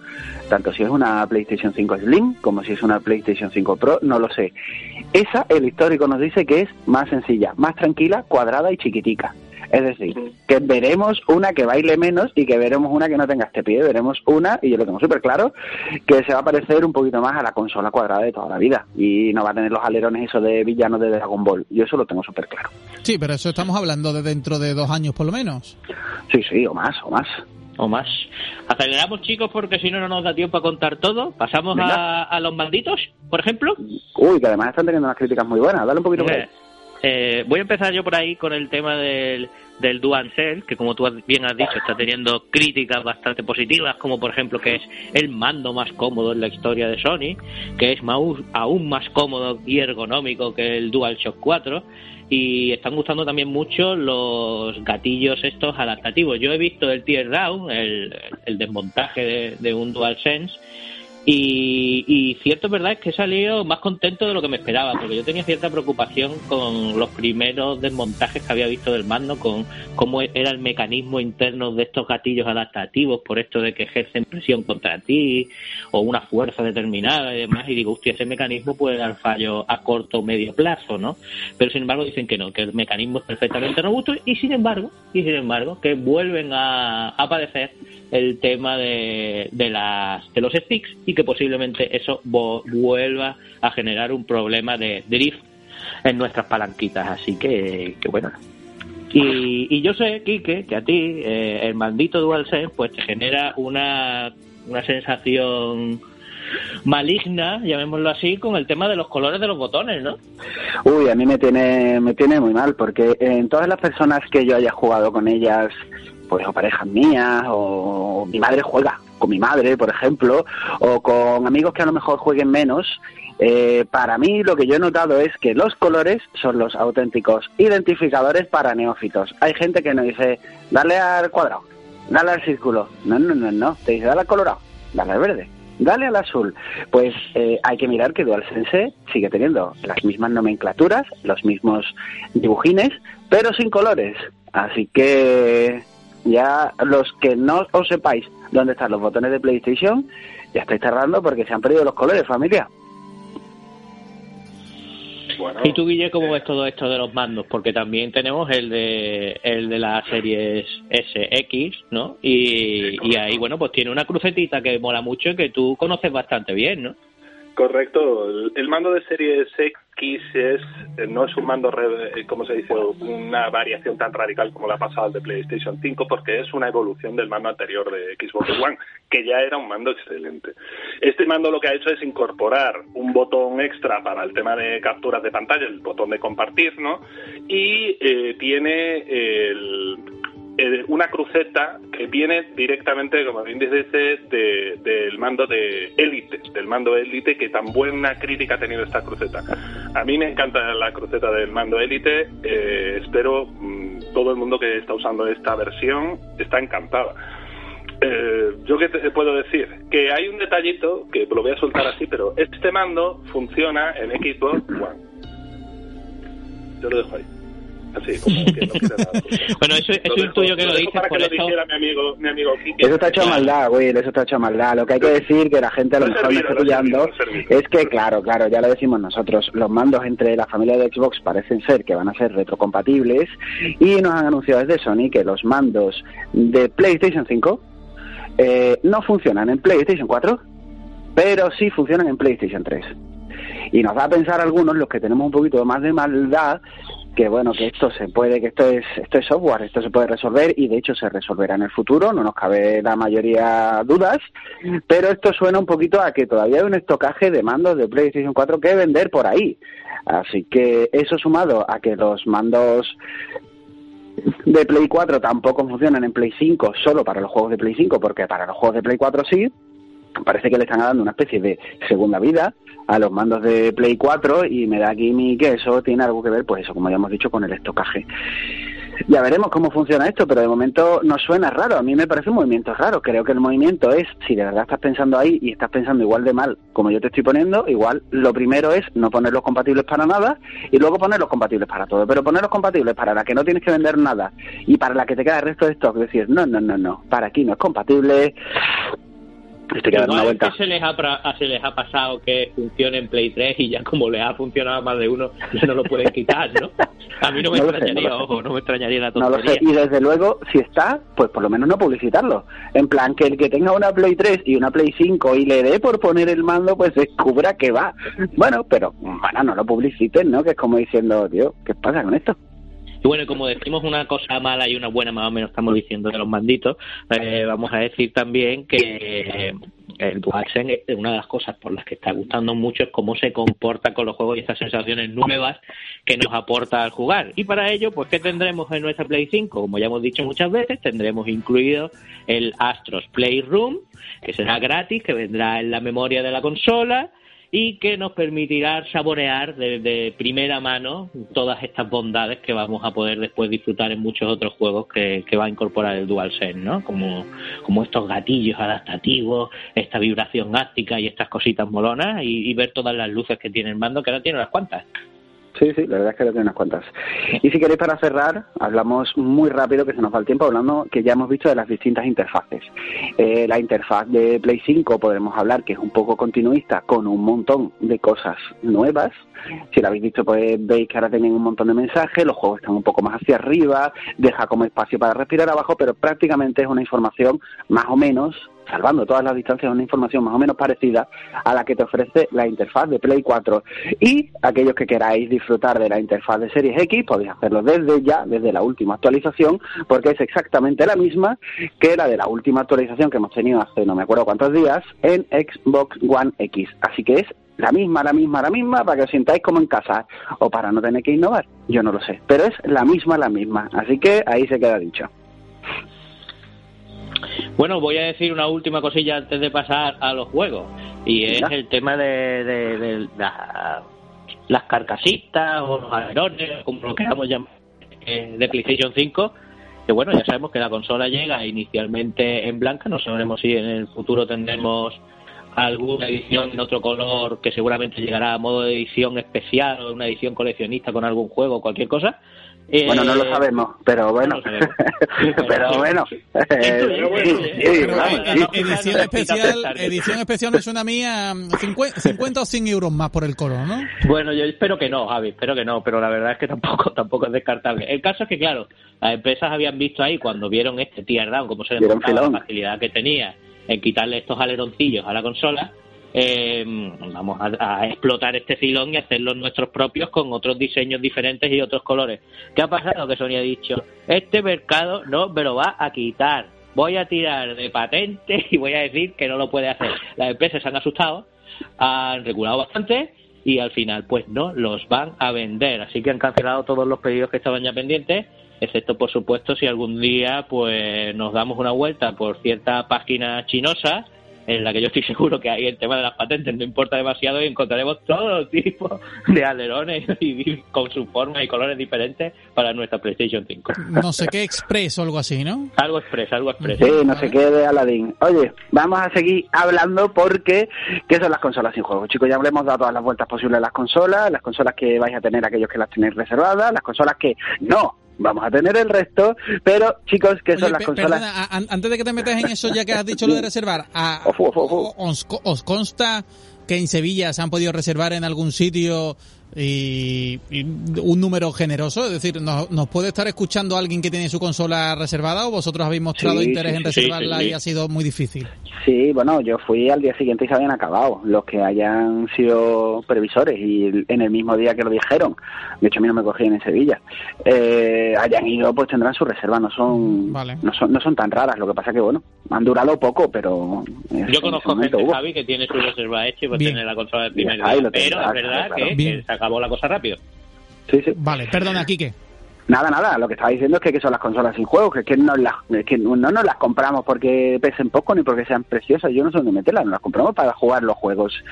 tanto si es una PlayStation 5 Slim como si es una PlayStation 5 Pro, no lo sé. Esa, el histórico nos dice que es más sencilla, más tranquila, cuadrada y chiquitica. Es decir, que veremos una que baile menos y que veremos una que no tenga este pie. Veremos una, y yo lo tengo súper claro, que se va a parecer un poquito más a la consola cuadrada de toda la vida. Y no va a tener los alerones esos de villanos de Dragon Ball. Yo eso lo tengo súper claro. Sí, pero eso estamos hablando de dentro de dos años por lo menos. Sí, sí, o más, o más o más. Aceleramos, chicos, porque si no, no nos da tiempo a contar todo. Pasamos a, los malditos, por ejemplo. Uy, que además están teniendo unas críticas muy buenas. Dale un poquito eh, eh, voy a empezar yo por ahí con el tema del, del DualSense, que como tú bien has dicho, está teniendo críticas bastante positivas, como por ejemplo que es el mando más cómodo en la historia de Sony, que es aún más cómodo y ergonómico que el DualShock 4, y están gustando también mucho los gatillos estos adaptativos. Yo he visto el teardown, el, el desmontaje de, de un DualSense, y, y, cierto, verdad, es que he salido más contento de lo que me esperaba, porque yo tenía cierta preocupación con los primeros desmontajes que había visto del mando, con cómo era el mecanismo interno de estos gatillos adaptativos, por esto de que ejercen presión contra ti, o una fuerza determinada y demás, y digo, hostia, ese mecanismo puede dar fallo a corto o medio plazo, ¿no? Pero sin embargo dicen que no, que el mecanismo es perfectamente robusto, y sin embargo, y sin embargo, que vuelven a, a padecer el tema de, de, las, de los sticks y que posiblemente eso vuelva a generar un problema de drift en nuestras palanquitas. Así que, que bueno. Y, y yo sé, Kike, que a ti eh, el maldito DualSense pues te genera una, una sensación maligna, llamémoslo así, con el tema de los colores de los botones, ¿no? Uy, a mí me tiene, me tiene muy mal, porque en todas las personas que yo haya jugado con ellas pues o parejas mías o mi madre juega con mi madre, por ejemplo, o con amigos que a lo mejor jueguen menos, eh, para mí lo que yo he notado es que los colores son los auténticos identificadores para neófitos. Hay gente que nos dice, dale al cuadrado, dale al círculo. No, no, no, no. Te dice, dale al colorado, dale al verde, dale al azul. Pues eh, hay que mirar que DualSense sigue teniendo las mismas nomenclaturas, los mismos dibujines, pero sin colores. Así que ya los que no os sepáis dónde están los botones de PlayStation, ya estáis cerrando porque se han perdido los colores, familia. ¿Y tú, Guille, cómo ves todo esto de los mandos? Porque también tenemos el de el de las series SX, ¿no? Y, y ahí, bueno, pues tiene una crucetita que mola mucho y que tú conoces bastante bien, ¿no? Correcto. El, mando de serie X es, eh, no es un mando, eh, como se dice, una variación tan radical como la pasada de PlayStation 5, porque es una evolución del mando anterior de Xbox One, que ya era un mando excelente. Este mando lo que ha hecho es incorporar un botón extra para el tema de capturas de pantalla, el botón de compartir, ¿no? Y eh, tiene el eh, una cruceta que viene directamente, como bien dice, del mando de élite, del mando élite, que tan buena crítica ha tenido esta cruceta. A mí me encanta la cruceta del mando élite, eh, espero mm, todo el mundo que está usando esta versión está encantada. Eh, yo qué te puedo decir que hay un detallito que lo voy a soltar así, pero este mando funciona en Xbox One. Yo lo dejo ahí. *laughs* bueno, eso, es tuyo que lo dices por eso. eso está hecho a maldad, güey, eso está hecho a maldad. Lo que hay que decir, que la gente a lo mejor me está pillando, es que, claro, claro, ya lo decimos nosotros, los mandos entre la familia de Xbox parecen ser que van a ser retrocompatibles y nos han anunciado desde Sony que los mandos de PlayStation 5 eh, no funcionan en PlayStation 4, pero sí funcionan en PlayStation 3. Y nos da a pensar algunos, los que tenemos un poquito más de maldad, que bueno, que esto se puede, que esto es, esto es software, esto se puede resolver y de hecho se resolverá en el futuro, no nos cabe la mayoría dudas, pero esto suena un poquito a que todavía hay un estocaje de mandos de PlayStation 4 que vender por ahí. Así que eso sumado a que los mandos de Play 4 tampoco funcionan en Play 5 solo para los juegos de Play 5, porque para los juegos de Play 4 sí, parece que le están dando una especie de segunda vida a los mandos de Play 4 y me da aquí mi que eso tiene algo que ver, pues eso, como ya hemos dicho, con el estocaje. Ya veremos cómo funciona esto, pero de momento no suena raro. A mí me parece un movimiento raro. Creo que el movimiento es, si de verdad estás pensando ahí y estás pensando igual de mal como yo te estoy poniendo, igual lo primero es no ponerlos compatibles para nada y luego ponerlos compatibles para todo. Pero ponerlos compatibles para la que no tienes que vender nada y para la que te queda el resto de stock, decir, no, no, no, no, para aquí no es compatible Estoy una vuelta. se les, ha, se les ha pasado que funcione en Play 3 y ya como les ha funcionado más de uno, ya no lo pueden quitar, ¿no? A mí no me extrañaría, ojo, no me extrañaría la tontería. No lo sé, y desde luego, si está, pues por lo menos no publicitarlo. En plan, que el que tenga una Play 3 y una Play 5 y le dé por poner el mando, pues descubra que va. Bueno, pero, bueno, no lo publiciten, ¿no? Que es como diciendo, tío, ¿qué pasa con esto? Y bueno, como decimos una cosa mala y una buena, más o menos estamos diciendo de los manditos, eh, vamos a decir también que el DualSense, una de las cosas por las que está gustando mucho es cómo se comporta con los juegos y estas sensaciones nuevas que nos aporta al jugar. Y para ello, pues, ¿qué tendremos en nuestra Play 5? Como ya hemos dicho muchas veces, tendremos incluido el Astros Playroom, que será gratis, que vendrá en la memoria de la consola y que nos permitirá saborear de, primera mano todas estas bondades que vamos a poder después disfrutar en muchos otros juegos que, va a incorporar el DualSense, ¿no? Como, como estos gatillos adaptativos, esta vibración áctica y estas cositas molonas y, y ver todas las luces que tiene el mando, que ahora tiene unas cuantas. Sí, sí, la verdad es que tengo unas cuantas. Y si queréis para cerrar, hablamos muy rápido, que se nos va el tiempo, hablando que ya hemos visto de las distintas interfaces. Eh, la interfaz de Play 5 podemos hablar que es un poco continuista con un montón de cosas nuevas. Si la habéis visto, pues veis que ahora tienen un montón de mensajes, los juegos están un poco más hacia arriba, deja como espacio para respirar abajo, pero prácticamente es una información más o menos salvando todas las distancias, una información más o menos parecida a la que te ofrece la interfaz de Play 4. Y aquellos que queráis disfrutar de la interfaz de Series X, podéis hacerlo desde ya, desde la última actualización, porque es exactamente la misma que la de la última actualización que hemos tenido hace no me acuerdo cuántos días en Xbox One X. Así que es la misma, la misma, la misma, para que os sintáis como en casa, o para no tener que innovar, yo no lo sé, pero es la misma, la misma, así que ahí se queda dicho. Bueno, voy a decir una última cosilla antes de pasar a los juegos. Y es el tema de, de, las carcasitas o los alerones, como lo queramos llamar, eh, de PlayStation 5. Que bueno, ya sabemos que la consola llega inicialmente en blanca. No sabremos si en el futuro tendremos alguna edición en otro color que seguramente llegará a modo de edición especial o una edición coleccionista con algún juego o cualquier cosa. Bueno, no lo sabemos, pero bueno. pero bueno. edición especial, edición especial me suena a mí a 50, o 100 euros más por el color, ¿no? Bueno, yo espero que no, Javi, espero que no, pero la verdad es que tampoco *laughs* tampoco es descartable. El caso es que, claro, las empresas habían visto ahí cuando vieron este tear down, como se demostraba la facilidad que tenía en quitarle estos aleroncillos a la consola, eh, vamos a, explotar este filón y hacerlos nuestros propios con otros diseños diferentes y otros colores. ¿Qué ha pasado? Que Sony ha dicho, este mercado no me lo va a quitar, voy a tirar de patente *laughs* y voy a decir que no lo puede hacer. Las empresas se han asustado, han regulado bastante y al final pues no los van a vender. Así que han cancelado todos los pedidos que estaban ya pendientes excepto por supuesto si algún día pues nos damos una vuelta por cierta página chinosa en la que yo estoy seguro que ahí el tema de las patentes no importa demasiado y encontraremos todo tipo de alerones y con su forma y colores diferentes para nuestra PlayStation 5. No sé qué Express o algo así, ¿no? Algo Express, algo Express. Sí, no sé qué de Aladdin. Oye, vamos a seguir hablando porque ¿qué son las consolas sin juego? Chicos, ya hablemos dado todas las vueltas posibles a las consolas, las consolas que vais a tener aquellos que las tenéis reservadas, las consolas que no vamos a tener el resto, pero chicos, ¿qué son las consolas? antes de que te metas en eso, ya que has dicho lo de *laughs* reservar, os, consta que en Sevilla se han podido reservar en algún sitio y, un número generoso? Es decir, ¿nos, puede estar escuchando alguien que tiene su consola reservada o vosotros habéis mostrado interés en reservarla y ha sido muy difícil? Sí, bueno, yo fui al día siguiente y se habían acabado los que hayan sido previsores y en el mismo día que lo dijeron, de hecho a mí no me cogían en Sevilla, eh, hayan ido pues tendrán su reserva, no son, no son no son tan raras, lo que pasa que bueno, han durado poco, pero... Yo conozco gente, Javi, que tiene su reserva hecha y pues tiene la consola del primer día, pero es verdad que se acabó la cosa rápido. Sí, sí. Vale, perdona, Quique. Nada, nada, lo que estaba diciendo es que, que son las consolas sin juego, que, que, no las, que no nos las compramos porque pesen poco ni porque sean preciosas, yo no sé dónde meterlas, nos las compramos para jugar los juegos.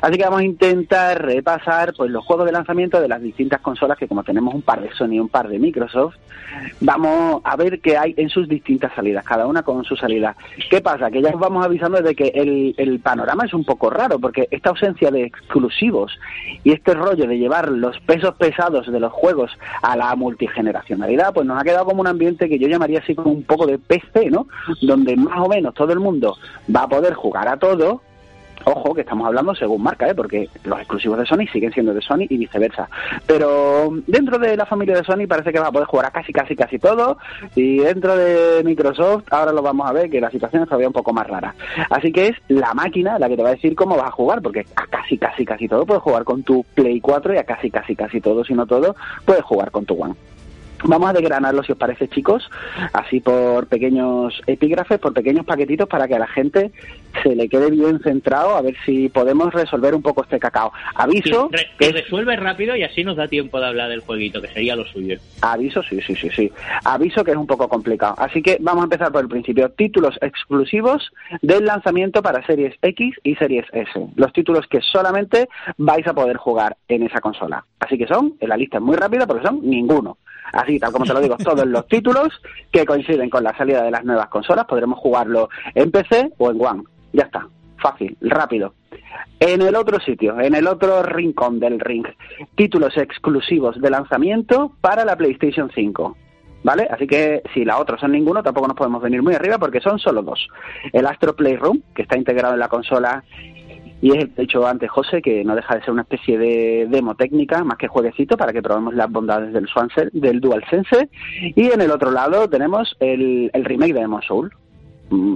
Así que vamos a intentar repasar pues los juegos de lanzamiento de las distintas consolas, que como tenemos un par de Sony y un par de Microsoft, vamos a ver qué hay en sus distintas salidas, cada una con su salida. ¿Qué pasa? Que ya os vamos avisando de que el, el panorama es un poco raro, porque esta ausencia de exclusivos y este rollo de llevar los pesos pesados de los juegos a la multigeneración generacionalidad, pues nos ha quedado como un ambiente que yo llamaría así como un poco de PC, ¿no? Donde más o menos todo el mundo va a poder jugar a todo, Ojo, que estamos hablando según marca, ¿eh? porque los exclusivos de Sony siguen siendo de Sony y viceversa. Pero dentro de la familia de Sony parece que va a poder jugar a casi, casi, casi todo. Y dentro de Microsoft, ahora lo vamos a ver, que la situación es todavía un poco más rara. Así que es la máquina la que te va a decir cómo vas a jugar, porque a casi, casi, casi todo puedes jugar con tu Play 4 y a casi, casi, casi todo, si no todo, puedes jugar con tu One. Vamos a desgranarlo, si os parece, chicos, así por pequeños epígrafes, por pequeños paquetitos, para que a la gente se le quede bien centrado, a ver si podemos resolver un poco este cacao. Aviso... que resuelve rápido y así nos da tiempo de hablar del jueguito, que sería lo suyo. Aviso, sí, sí, sí, sí. Aviso que es un poco complicado. Así que vamos a empezar por el principio. Títulos exclusivos del lanzamiento para Series X y Series S. Los títulos que solamente vais a poder jugar en esa consola. Así que son, en la lista es muy rápida porque son ninguno. Así, tal como te lo digo, *laughs* todos los títulos que coinciden con la salida de las nuevas consolas podremos jugarlo en PC o en One. Ya está, fácil, rápido. En el otro sitio, en el otro rincón del ring, títulos exclusivos de lanzamiento para la PlayStation 5. ¿Vale? Así que si la otra son ninguno, tampoco nos podemos venir muy arriba porque son solo dos. El Astro Playroom, que está integrado en la consola y es, he dicho antes José, que no deja de ser una especie de demo técnica, más que jueguecito, para que probemos las bondades del, del DualSense. Y en el otro lado tenemos el, el remake de Demon Soul,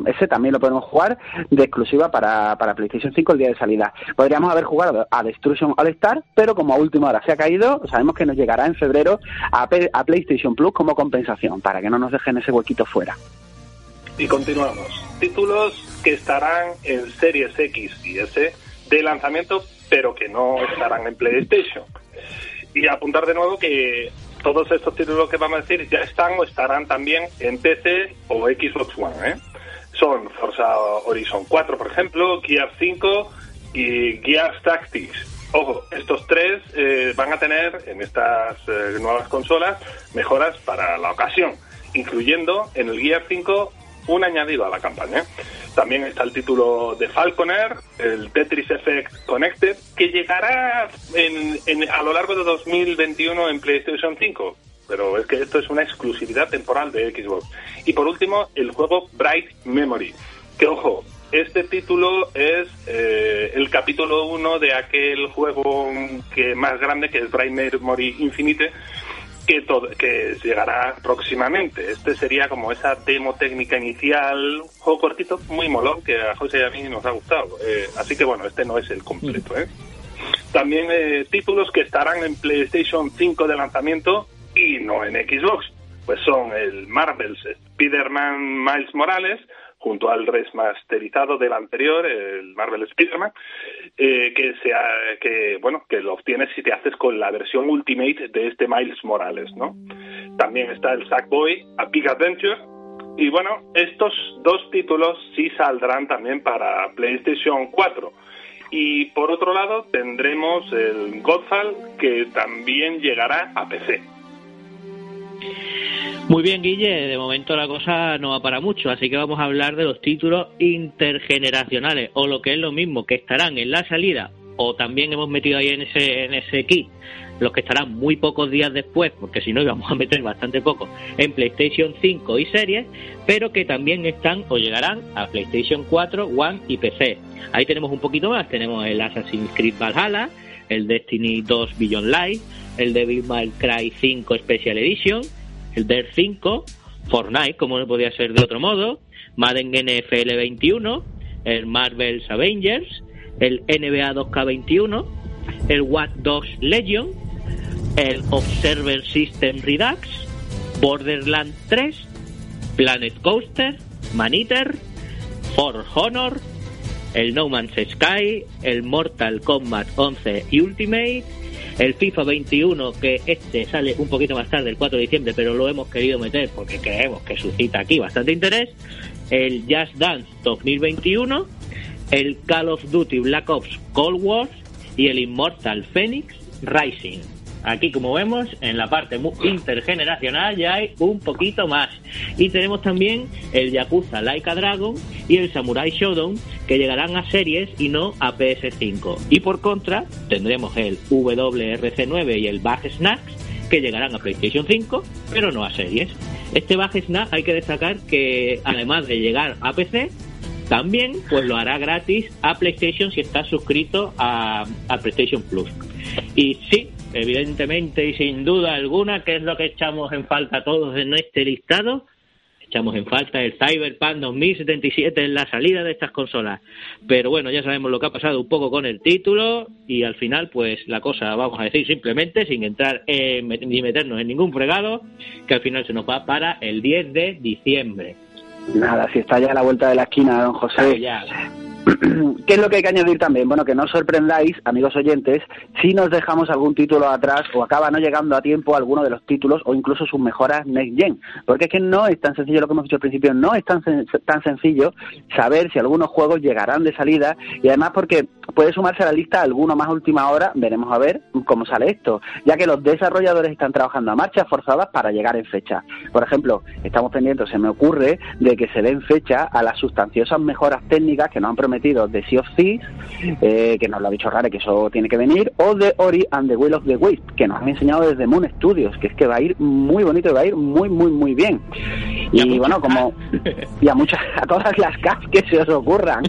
ese también lo podemos jugar de exclusiva para, para, PlayStation 5 el día de salida. Podríamos haber jugado a Destruction All Star, pero como a última hora se ha caído, sabemos que nos llegará en febrero a, a PlayStation Plus como compensación, para que no nos dejen ese huequito fuera. Y continuamos. Títulos que estarán en Series X y S de lanzamiento, pero que no estarán en PlayStation. Y apuntar de nuevo que todos estos títulos que vamos a decir ya están o estarán también en PC o Xbox One. ¿eh? Son Forza Horizon 4, por ejemplo, Gear 5 y Gear Tactics. Ojo, estos tres eh, van a tener en estas eh, nuevas consolas mejoras para la ocasión, incluyendo en el Gear 5 un añadido a la campaña. También está el título de Falconer, el Tetris Effect Connected, que llegará a lo largo de 2021 en PlayStation 5. Pero es que esto es una exclusividad temporal de Xbox. Y por último, el juego Bright Memory. Que ojo, este título es eh, el capítulo 1 de aquel juego que más grande que es Bright Memory Infinite, que, todo, que llegará próximamente. Este sería como esa demo técnica inicial, juego cortito, muy molón, que a José y a mí nos ha gustado. Eh, así que bueno, este no es el completo. ¿eh? También eh, títulos que estarán en PlayStation 5 de lanzamiento y no en Xbox. Pues son el Marvel's Spider-Man Miles Morales, junto al remasterizado del anterior, el Marvel Spider-Man, eh, que, que, bueno, que lo obtienes si te haces con la versión Ultimate de este Miles Morales, ¿no? También está el Sackboy, A Big Adventure, y bueno, estos dos títulos sí saldrán también para PlayStation 4. Y por otro lado tendremos el Godfall que también llegará a PC. Muy bien, Guille, de momento la cosa no va para mucho, así que vamos a hablar de los títulos intergeneracionales, o lo que es lo mismo, que estarán en la salida, o también hemos metido ahí en ese, en ese kit, los que estarán muy pocos días después, porque si no íbamos a meter bastante poco, en PlayStation 5 y series, pero que también están o llegarán a PlayStation 4, One y PC. Ahí tenemos un poquito más, tenemos el Assassin's Creed Valhalla, el Destiny 2 Beyond Light, el Devil May Cry 5 Special Edition, el DER 5, Fortnite, como no podía ser de otro modo, Madden NFL 21, el Marvel's Avengers, el NBA 2K21, el Watch Dogs Legion, el Observer System Redux, Borderlands 3, Planet Coaster, Maniter, For Honor, el No Man's Sky, el Mortal Kombat 11 y Ultimate, el FIFA 21, que este sale un poquito más tarde, el 4 de diciembre, pero lo hemos querido meter porque creemos que suscita aquí bastante interés, el Just Dance 2021, el Call of Duty Black Ops Cold War y el Immortal Phoenix Rising. Aquí, como vemos, en la parte intergeneracional ya hay un poquito más. Y tenemos también el Yakuza Laika Dragon y el Samurai Shodown, que llegarán a series y no a PS5. Y por contra, tendremos el WRC9 y el Bug Snacks, que llegarán a PlayStation 5, pero no a series. Este Bug Snacks hay que destacar que, además de llegar a PC, también pues lo hará gratis a PlayStation si está suscrito a PlayStation Plus. Y sí, evidentemente y sin duda alguna, ¿qué es lo que echamos en falta todos en este listado? Echamos en falta el Cyberpunk 2077 en la salida de estas consolas. Pero bueno, ya sabemos lo que ha pasado un poco con el título y al final, pues la cosa, vamos a decir simplemente, sin entrar ni meternos en ningún fregado, que al final se nos va para el 10 de diciembre. Nada, si está ya a la vuelta de la esquina, don José. Ya. *clears throat* ¿Qué es lo que hay que añadir también? Bueno, que no os sorprendáis, amigos oyentes, si nos dejamos algún título atrás o acaba no llegando a tiempo alguno de los títulos o incluso sus mejoras Next Gen. Porque es que no es tan sencillo lo que hemos dicho al principio, no es tan, tan sencillo saber si algunos juegos llegarán de salida y además porque puede sumarse a la lista alguno más última hora, veremos a ver cómo sale esto, ya que los desarrolladores están trabajando a marchas forzadas para llegar en fecha. Por ejemplo, estamos pendientes, se me ocurre, de que se den fecha a las sustanciosas mejoras técnicas que nos han prometido de Sea of Thieves, eh, que nos lo ha dicho Rare, que eso tiene que venir, o de Ori and the Will of the Wisp, que nos han enseñado desde Moon Studios, que es que va a ir muy bonito y va a ir muy, muy, muy bien. Y, bueno, como y a muchas, a todas las CAF que se os ocurran.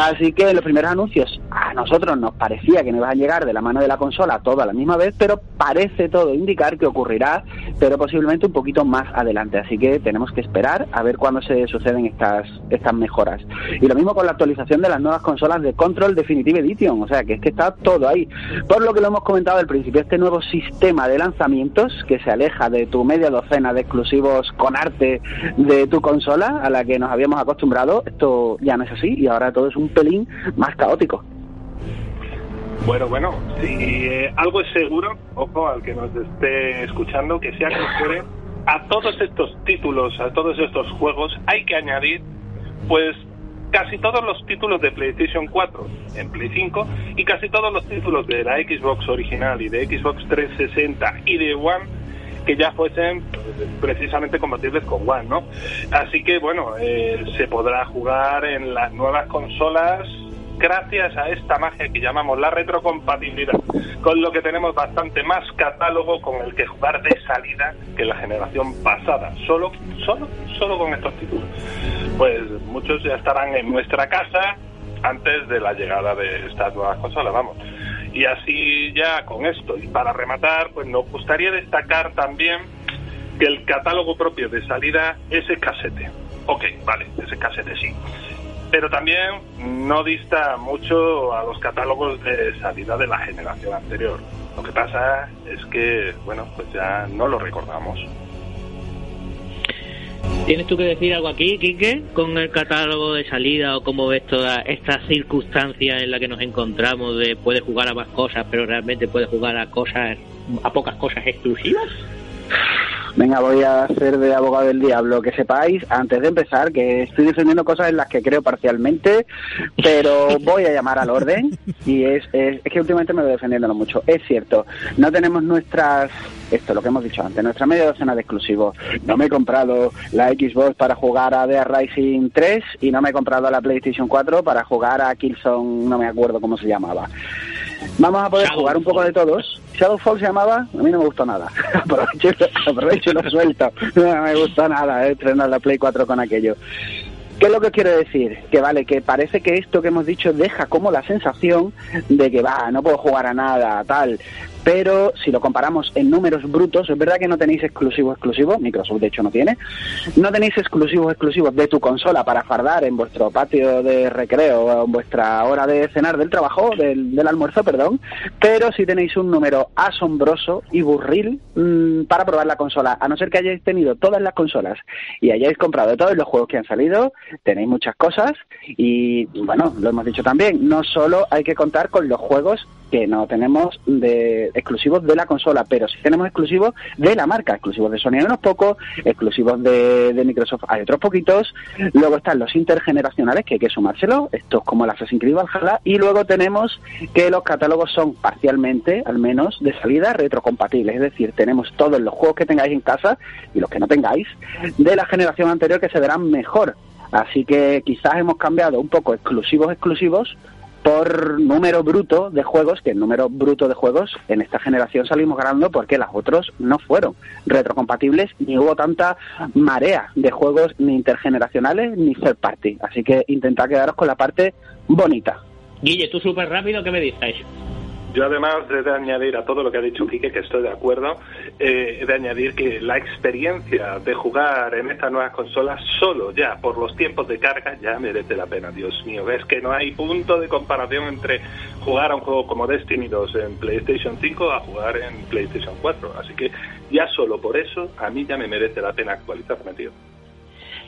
Así que los primeros anuncios a nosotros nos parecía que no iban a llegar de la mano de la consola todo a la misma vez, pero parece todo indicar que ocurrirá, pero posiblemente un poquito más adelante. Así que tenemos que esperar a ver cuándo se suceden estas, estas mejoras. Y lo mismo con la actualización de las nuevas consolas de Control Definitive Edition, o sea que es que está todo ahí. Por lo que lo hemos comentado al principio, este nuevo sistema de lanzamientos que se aleja de tu media docena de exclusivos con arte de tu consola a la que nos habíamos acostumbrado, esto ya no es así y ahora todo es un pelín más caótico. Bueno, bueno, si eh, algo es seguro, ojo al que nos esté escuchando, que sea que a todos estos títulos, a todos estos juegos, hay que añadir pues casi todos los títulos de PlayStation 4 en Play 5 y casi todos los títulos de la Xbox original y de Xbox 360 y de One que ya fuesen precisamente compatibles con One, ¿no? Así que bueno, eh, se podrá jugar en las nuevas consolas gracias a esta magia que llamamos la retrocompatibilidad, con lo que tenemos bastante más catálogo con el que jugar de salida que la generación pasada, solo, solo, solo con estos títulos. Pues muchos ya estarán en nuestra casa antes de la llegada de estas nuevas consolas, vamos. Y así ya con esto, y para rematar, pues nos gustaría destacar también que el catálogo propio de salida es escasete. Ok, vale, es escasete, sí. Pero también no dista mucho a los catálogos de salida de la generación anterior. Lo que pasa es que, bueno, pues ya no lo recordamos. ¿Tienes tú que decir algo aquí, Quique, con el catálogo de salida o cómo ves toda esta circunstancia en la que nos encontramos de puede jugar a más cosas, pero realmente puede jugar a cosas, a pocas cosas exclusivas? Venga, voy a hacer de abogado del diablo. Que sepáis, antes de empezar, que estoy defendiendo cosas en las que creo parcialmente, pero voy a llamar al orden. Y es, es, que últimamente me voy defendiéndolo mucho. Es cierto, no tenemos nuestras, esto lo que hemos dicho antes, nuestra media docena de exclusivos. No me he comprado la Xbox para jugar a The Rising 3 y no me he comprado la PlayStation 4 para jugar a Killzone, no me acuerdo cómo se llamaba. Vamos a poder jugar un poco de todos. Shadowfall se llamaba, a mí no me gustó nada. *laughs* aprovecho, aprovecho y lo suelto. No me gustó nada eh, estrenar la Play 4 con aquello. ¿Qué es lo que quiero decir? Que vale, que parece que esto que hemos dicho deja como la sensación de que va, no puedo jugar a nada, tal pero si lo comparamos en números brutos, es verdad que no tenéis exclusivos exclusivos, Microsoft de hecho no tiene, no tenéis exclusivos exclusivos de tu consola para fardar en vuestro patio de recreo o en vuestra hora de cenar del trabajo, del, almuerzo, perdón, pero sí tenéis un número asombroso y burril mmm, para probar la consola, a no ser que hayáis tenido todas las consolas y hayáis comprado todos los juegos que han salido, tenéis muchas cosas y bueno, lo hemos dicho también, no solo hay que contar con los juegos que no tenemos de exclusivos de la consola, pero sí tenemos exclusivos de la marca, exclusivos de Sony hay unos pocos, exclusivos de, de, Microsoft hay otros poquitos, luego están los intergeneracionales que hay que sumárselo, estos como el Assassin's Creed Valhalla, y luego tenemos que los catálogos son parcialmente, al menos, de salida retrocompatibles, es decir, tenemos todos los juegos que tengáis en casa y los que no tengáis de la generación anterior que se verán mejor. Así que quizás hemos cambiado un poco exclusivos exclusivos por número bruto de juegos, que el número bruto de juegos en esta generación salimos ganando porque las otros no fueron retrocompatibles ni hubo tanta marea de juegos ni intergeneracionales ni third party. Así que intentad quedaros con la parte bonita. Guille, tú súper rápido, ¿qué me dices? Yo además de añadir a todo lo que ha dicho Quique, que estoy de acuerdo, eh, de añadir que la experiencia de jugar en estas nuevas consolas solo ya por los tiempos de carga ya merece la pena, Dios mío. Ves que no hay punto de comparación entre jugar a un juego como Destiny 2 en PlayStation 5 a jugar en PlayStation 4. Así que ya solo por eso a mí ya me merece la pena actualizarme, tío.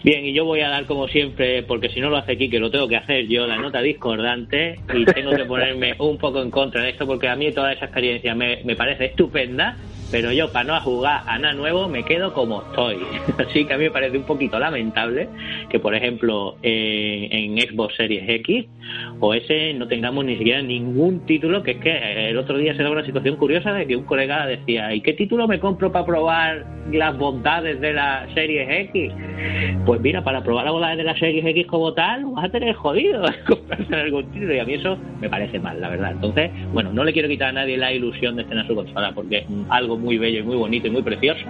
Bien, y yo voy a dar como siempre, porque si no lo hace que lo tengo que hacer yo, la nota discordante, y tengo que ponerme un poco en contra de esto, porque a mí toda esa experiencia me, me parece estupenda, pero yo para no jugar a nada nuevo me quedo como estoy. *laughs* Así que a mí me parece un poquito lamentable que, por ejemplo, eh, en Xbox Series X o S no tengamos ni siquiera ningún título, que es que el otro día se da una situación curiosa de que un colega decía, ¿y qué título me compro para probar las bondades de la Series X? Pues mira, para probar las bondades de la Series X como tal, vas a tener jodido *laughs* comprarse algún título y a mí eso me parece mal, la verdad. Entonces, bueno, no le quiero quitar a nadie la ilusión de tener su consola porque algo muy bello y muy bonito y muy precioso,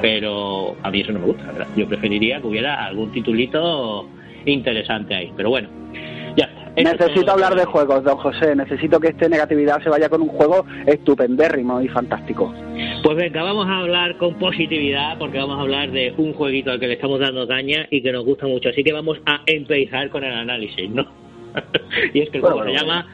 pero a mí eso no me gusta, ¿verdad? Yo preferiría que hubiera algún titulito interesante ahí, pero bueno, ya está. Necesito hablar de juegos, don José. Necesito que esta negatividad se vaya con un juego estupendérrimo y fantástico. Pues venga, vamos a hablar con positividad porque vamos a hablar de un jueguito al que le estamos dando caña y que nos gusta mucho. Así que vamos a empezar con el análisis, ¿no? *laughs* y es que el Bueno, juego se bueno, llama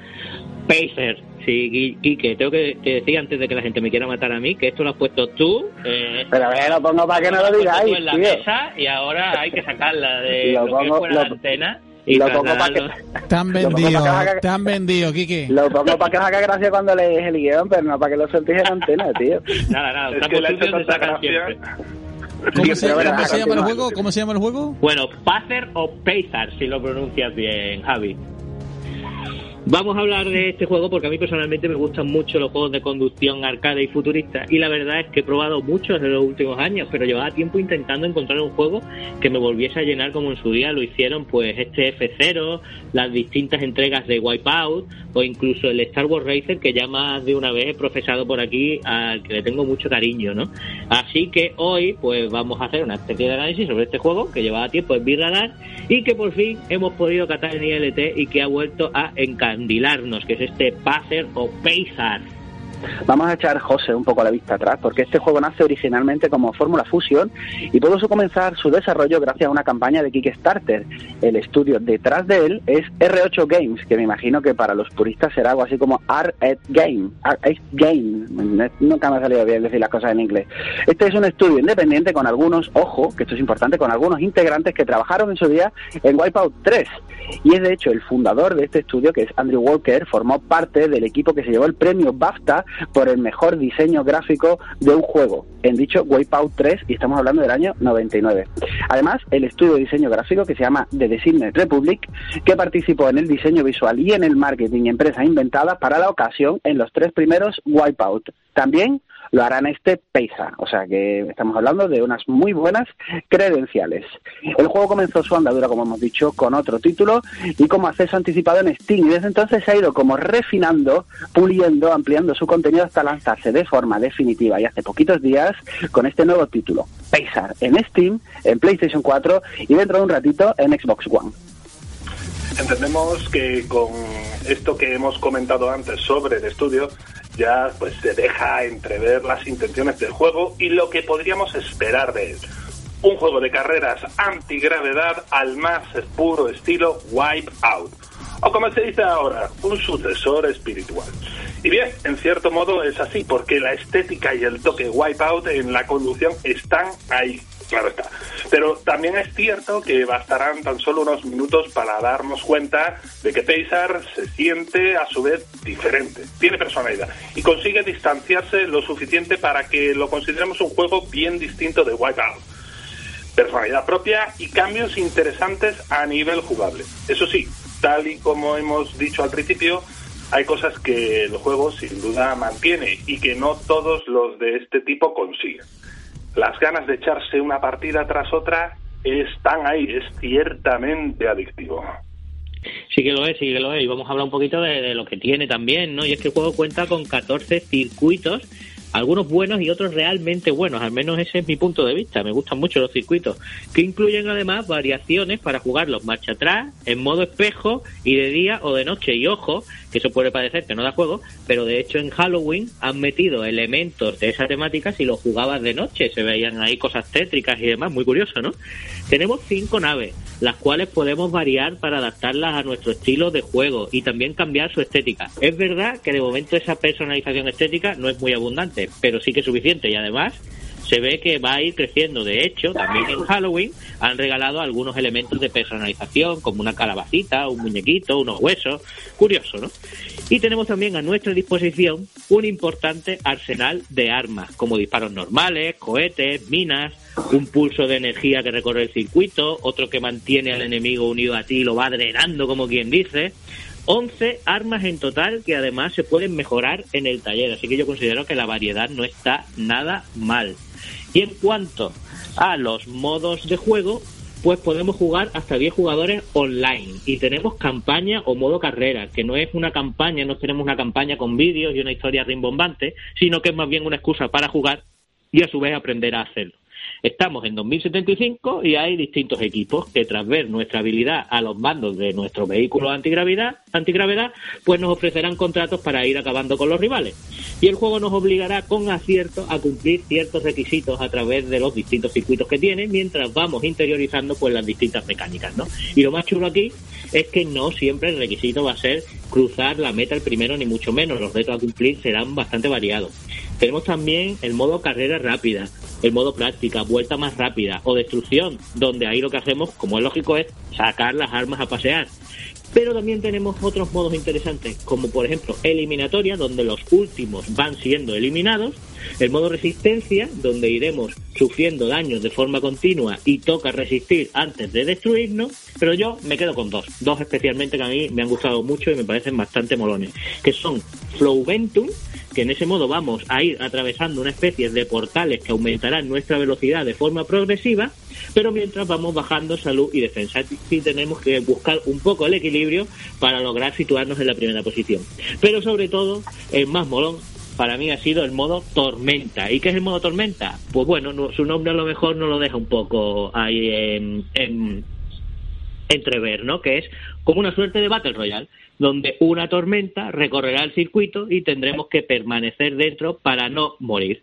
Pacer. Sí, y que tengo que que decir antes de que la gente me quiera matar a mí que esto lo has puesto tú. Eh, Pero a ver, lo pongo para que no lo tú digáis, en la tío. mesa y ahora hay que sacarla de *laughs* Lo lo, que pongo- fuera lo- la antena y lo pongo para que. Te han *laughs* Lo vendido, que te han vendido, Quique. lo pongo para que os haga gracia cuando leéis el guion, pero no para que lo soltéis en antena, tío. Nada, nada, Es estamos que gracia. siempre. ¿Cómo, se, cómo llama el juego? ¿Cómo se llama el juego? Bueno, Pacer o Pacer, si lo pronuncias bien, Javi. Vamos a hablar de este juego porque a mí personalmente me gustan mucho los juegos de conducción arcade y futurista. Y la verdad es que he probado muchos en los últimos años, pero llevaba tiempo intentando encontrar un juego que me volviese a llenar como en su día lo hicieron pues este F0, las distintas entregas de Wipeout o incluso el Star Wars Racer que ya más de una vez he profesado por aquí al que le tengo mucho cariño, ¿no? Así que hoy pues vamos a hacer una especie de análisis sobre este juego que llevaba tiempo en Birradar y que por fin hemos podido catar en ILT y que ha vuelto a encandilarnos, que es este Pacer o Pacer. Vamos a echar, José, un poco la vista atrás, porque este juego nace originalmente como Fórmula Fusion y pudo comenzar su desarrollo gracias a una campaña de Kickstarter. El estudio detrás de él es R8 Games, que me imagino que para los puristas será algo así como R8 Game. R8 Game. Nunca me ha salido bien decir las cosas en inglés. Este es un estudio independiente con algunos, ojo, que esto es importante, con algunos integrantes que trabajaron en su día en Wipeout 3. Y es de hecho el fundador de este estudio, que es Andrew Walker, formó parte del equipo que se llevó el premio BAFTA por el mejor diseño gráfico de un juego, en dicho Wipeout 3, y estamos hablando del año 99. Además, el estudio de diseño gráfico que se llama The Designer Republic, que participó en el diseño visual y en el marketing empresa inventada para la ocasión en los tres primeros Wipeout. También lo harán este Pacer, o sea que estamos hablando de unas muy buenas credenciales. El juego comenzó su andadura, como hemos dicho, con otro título y como acceso anticipado en Steam y desde entonces se ha ido como refinando, puliendo, ampliando su contenido hasta lanzarse de forma definitiva y hace poquitos días con este nuevo título, Pacer, en Steam, en PlayStation 4 y dentro de un ratito en Xbox One. Entendemos que con esto que hemos comentado antes sobre el estudio, ya pues se deja entrever las intenciones del juego y lo que podríamos esperar de él. Un juego de carreras antigravedad al más puro estilo Wipeout. O como se dice ahora, un sucesor espiritual. Y bien, en cierto modo es así, porque la estética y el toque Wipeout en la conducción están ahí, claro está. Pero también es cierto que bastarán tan solo unos minutos para darnos cuenta de que Pacer se siente a su vez diferente, tiene personalidad y consigue distanciarse lo suficiente para que lo consideremos un juego bien distinto de Wipeout. Personalidad propia y cambios interesantes a nivel jugable. Eso sí, tal y como hemos dicho al principio, hay cosas que el juego sin duda mantiene y que no todos los de este tipo consiguen las ganas de echarse una partida tras otra están ahí, es ciertamente adictivo. Sí que lo es, sí que lo es. Y vamos a hablar un poquito de, lo que tiene también, ¿no? Y es que el juego cuenta con 14 circuitos, algunos buenos y otros realmente buenos. Al menos ese es mi punto de vista. Me gustan mucho los circuitos, que incluyen además variaciones para jugarlos marcha atrás, en modo espejo y de día o de noche. Y ojo, que eso puede parecer que no da juego, pero de hecho en Halloween han metido elementos de esa temática si lo jugabas de noche. Se veían ahí cosas tétricas y demás, muy curioso, ¿no? Tenemos cinco naves, las cuales podemos variar para adaptarlas a nuestro estilo de juego y también cambiar su estética. Es verdad que de momento esa personalización estética no es muy abundante, pero sí que es suficiente y además se ve que va a ir creciendo. De hecho, también en Halloween han regalado algunos elementos de personalización, como una calabacita, un muñequito, unos huesos. Curioso, ¿no? Y tenemos también a nuestra disposición un importante arsenal de armas, como disparos normales, cohetes, minas, un pulso de energía que recorre el circuito, otro que mantiene al enemigo unido a ti y lo va drenando, como quien dice. 11 armas en total que además se pueden mejorar en el taller, así que yo considero que la variedad no está nada mal. Y en cuanto a los modos de juego, pues podemos jugar hasta 10 jugadores online y tenemos campaña o modo carrera, que no es una campaña, no tenemos una campaña con vídeos y una historia rimbombante, sino que es más bien una excusa para jugar y a su vez aprender a hacerlo. Estamos en 2075 y hay distintos equipos que tras ver nuestra habilidad a los mandos de nuestro vehículo antigravedad, antigravedad, pues nos ofrecerán contratos para ir acabando con los rivales. Y el juego nos obligará con acierto a cumplir ciertos requisitos a través de los distintos circuitos que tiene, mientras vamos interiorizando pues las distintas mecánicas, ¿no? Y lo más chulo aquí es que no siempre el requisito va a ser cruzar la meta el primero ni mucho menos, los retos a cumplir serán bastante variados. Tenemos también el modo carrera rápida, el modo práctica, vuelta más rápida o destrucción, donde ahí lo que hacemos, como es lógico, es sacar las armas a pasear. Pero también tenemos otros modos interesantes, como por ejemplo eliminatoria, donde los últimos van siendo eliminados, el modo resistencia, donde iremos sufriendo daños de forma continua y toca resistir antes de destruirnos, pero yo me quedo con dos, dos especialmente que a mí me han gustado mucho y me parecen bastante molones, que son Flowventum, que en ese modo vamos a ir atravesando una especie de portales que aumentarán nuestra velocidad de forma progresiva, pero mientras vamos bajando salud y defensa. Y tenemos que buscar un poco el equilibrio para lograr situarnos en la primera posición. Pero sobre todo, el más molón para mí ha sido el modo tormenta. ¿Y qué es el modo tormenta? Pues bueno, su nombre a lo mejor no lo deja un poco ahí en, entrever, ¿no? Que es como una suerte de Battle Royale, donde una tormenta recorrerá el circuito y tendremos que permanecer dentro para no morir.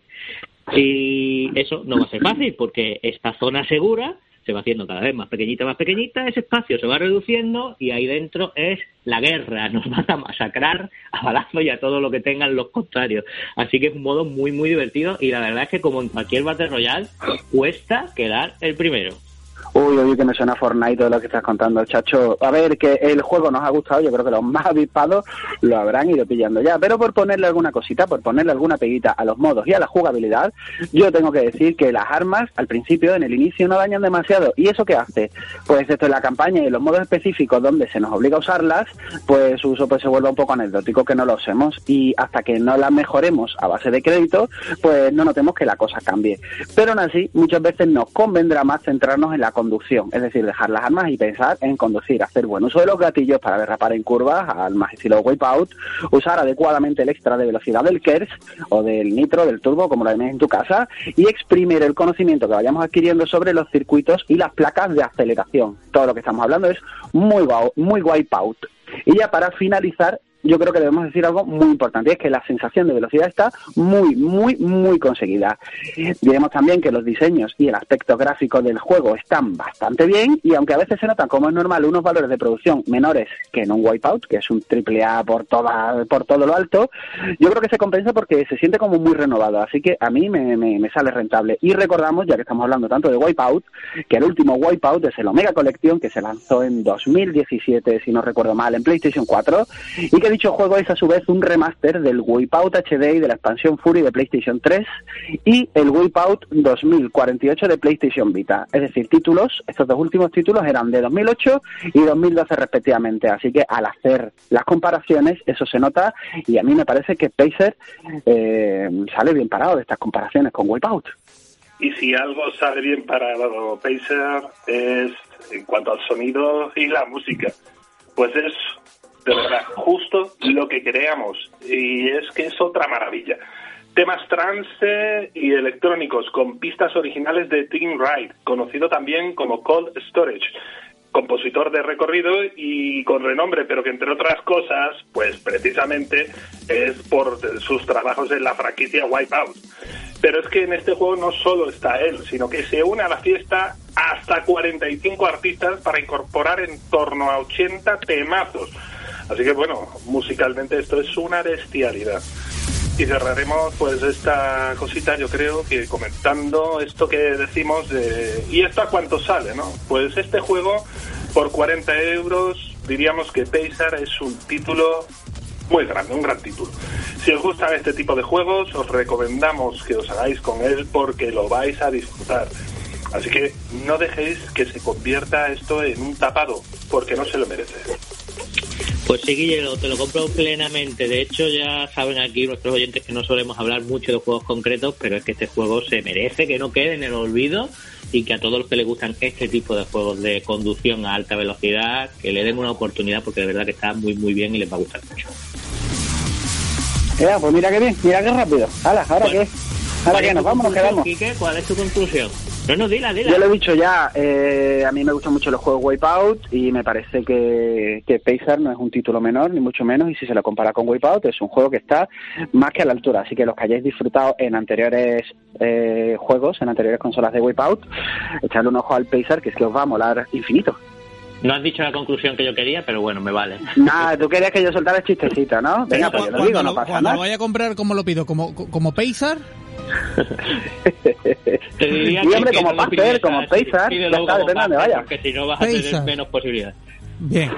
Y eso no va a ser fácil, porque esta zona segura se va haciendo cada vez más pequeñita, más pequeñita, ese espacio se va reduciendo y ahí dentro es la guerra, nos van a masacrar a balazo y a todo lo que tengan los contrarios. Así que es un modo muy, muy divertido y la verdad es que como en cualquier Battle Royale, cuesta quedar el primero. Uy, uy, que me suena Fortnite todo lo que estás contando, chacho. A ver, que el juego nos ha gustado, yo creo que los más avispados lo habrán ido pillando ya. Pero por ponerle alguna cosita, por ponerle alguna peguita a los modos y a la jugabilidad, yo tengo que decir que las armas al principio, en el inicio, no dañan demasiado. ¿Y eso qué hace? Pues esto en la campaña y en los modos específicos donde se nos obliga a usarlas, pues su uso pues se vuelve un poco anecdótico que no lo usemos. Y hasta que no las mejoremos a base de crédito, pues no notemos que la cosa cambie. Pero aún así, muchas veces nos convendrá más centrarnos en la conducción, es decir, dejar las armas y pensar en conducir, hacer buen uso de los gatillos para derrapar en curvas, al más estilo Wipeout, usar adecuadamente el extra de velocidad del KERS o del nitro, del turbo, como lo ves en tu casa, y exprimir el conocimiento que vayamos adquiriendo sobre los circuitos y las placas de aceleración. Todo lo que estamos hablando es muy, muy Wipeout. Y ya para finalizar, yo creo que debemos decir algo muy importante, es que la sensación de velocidad está muy, muy, muy conseguida. Diremos también que los diseños y el aspecto gráfico del juego están bastante bien, y aunque a veces se notan, como es normal, unos valores de producción menores que en un Wipeout, que es un triple A por, toda, por todo lo alto, yo creo que se compensa porque se siente como muy renovado, así que a mí me, me, sale rentable. Y recordamos, ya que estamos hablando tanto de Wipeout, que el último Wipeout es el Omega Collection, que se lanzó en 2017, si no recuerdo mal, en PlayStation 4, y que dicho juego es a su vez un remaster del Wipeout HD y de la expansión Fury de PlayStation 3 y el Wipeout 2048 de PlayStation Vita. Es decir, títulos, estos dos últimos títulos eran de 2008 y 2012 respectivamente. Así que al hacer las comparaciones, eso se nota y a mí me parece que Pacer eh, sale bien parado de estas comparaciones con Wipeout. Y si algo sale bien parado Pacer es en cuanto al sonido y la música. Pues es de verdad, justo lo que creamos. Y es que es otra maravilla. Temas trance y electrónicos con pistas originales de Tim Wright, conocido también como Cold Storage, compositor de recorrido y con renombre, pero que entre otras cosas, pues precisamente es por sus trabajos en la franquicia Wipeout. Pero es que en este juego no solo está él, sino que se une a la fiesta hasta 45 artistas para incorporar en torno a 80 temazos Así que bueno, musicalmente esto es una bestialidad. Y cerraremos pues esta cosita, yo creo, que comentando esto que decimos de... ¿Y esto a cuánto sale, no? Pues este juego, por 40 euros, diríamos que Pacer es un título muy grande, un gran título. Si os gustan este tipo de juegos, os recomendamos que os hagáis con él porque lo vais a disfrutar. Así que no dejéis que se convierta esto en un tapado, porque no se lo merece. Pues sí, Guillermo, te lo compro plenamente. De hecho, ya saben aquí nuestros oyentes que no solemos hablar mucho de juegos concretos, pero es que este juego se merece que no quede en el olvido y que a todos los que les gustan este tipo de juegos de conducción a alta velocidad, que le den una oportunidad porque de verdad que está muy, muy bien y les va a gustar mucho. Ya, pues mira qué bien, mira qué rápido. Hala, ¿ahora qué? ¿Ahora qué? ¿Nos vamos nos quedamos? ¿cuál es tu conclusión? No, no, dila, dila. Yo lo he dicho ya, eh, a mí me gustan mucho los juegos Wipeout y me parece que, que Pacer no es un título menor, ni mucho menos, y si se lo compara con Wipeout es un juego que está más que a la altura. Así que los que hayáis disfrutado en anteriores eh, juegos, en anteriores consolas de Wipeout, echarle un ojo al Pacer, que es que os va a molar infinito. No has dicho la conclusión que yo quería, pero bueno, me vale. *laughs* Nada, tú querías que yo soltara el chistecito, ¿no? Venga, pues yo lo Cuando digo, no pasa cuando nada. lo vaya a comprar, ¿cómo lo pido? ¿Como, como Paysar? *laughs* Te diría Sí, que, hombre, que como no pides como pídelo ya está, depende de vaya. Porque si no vas a tener menos posibilidades. Bien.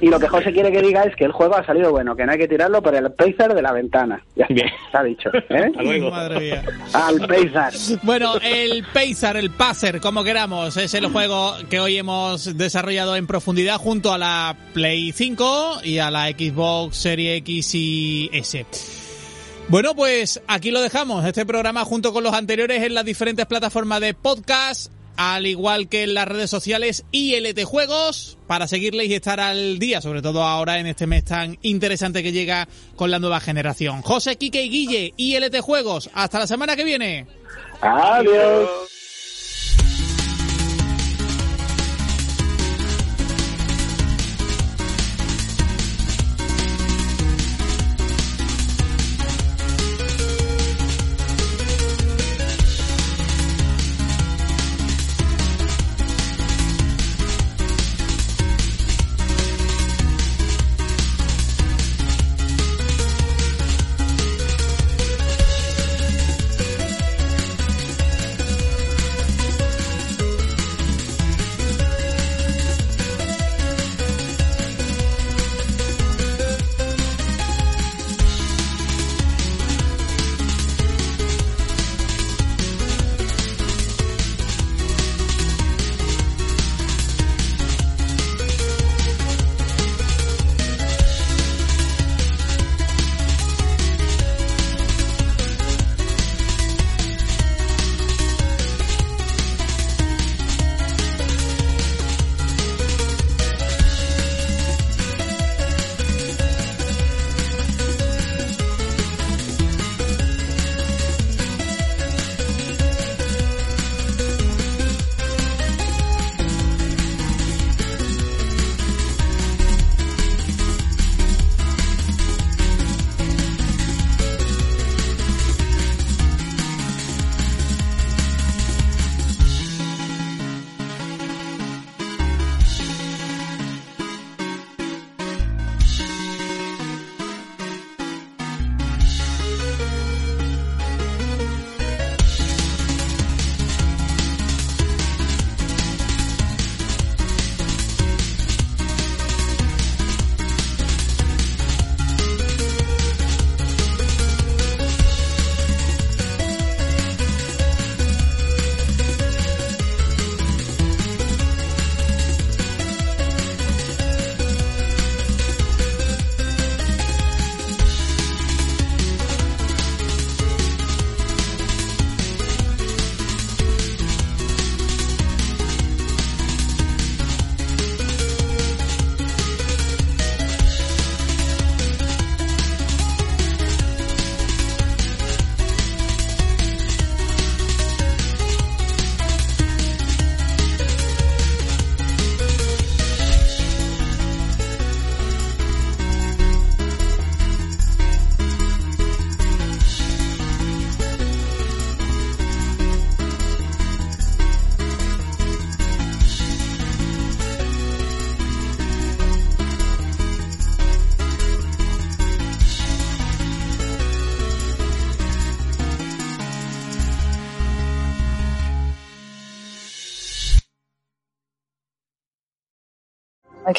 Y lo que José quiere que diga es que el juego ha salido bueno, que no hay que tirarlo por el Pacer de la ventana. Ya Bien. está dicho. ¿eh? *laughs* Hasta luego. Madre mía. Al Pacer. Bueno, el Pacer, el Pacer, como queramos, es el juego que hoy hemos desarrollado en profundidad junto a la Play 5 y a la Xbox Series X y S. Bueno, pues aquí lo dejamos. Este programa junto con los anteriores en las diferentes plataformas de podcast, al igual que en las redes sociales ILT Juegos, para seguirles y estar al día, sobre todo ahora en este mes tan interesante que llega con la nueva generación. José, Quique y Guille, ILT Juegos. Hasta la semana que viene. Adiós.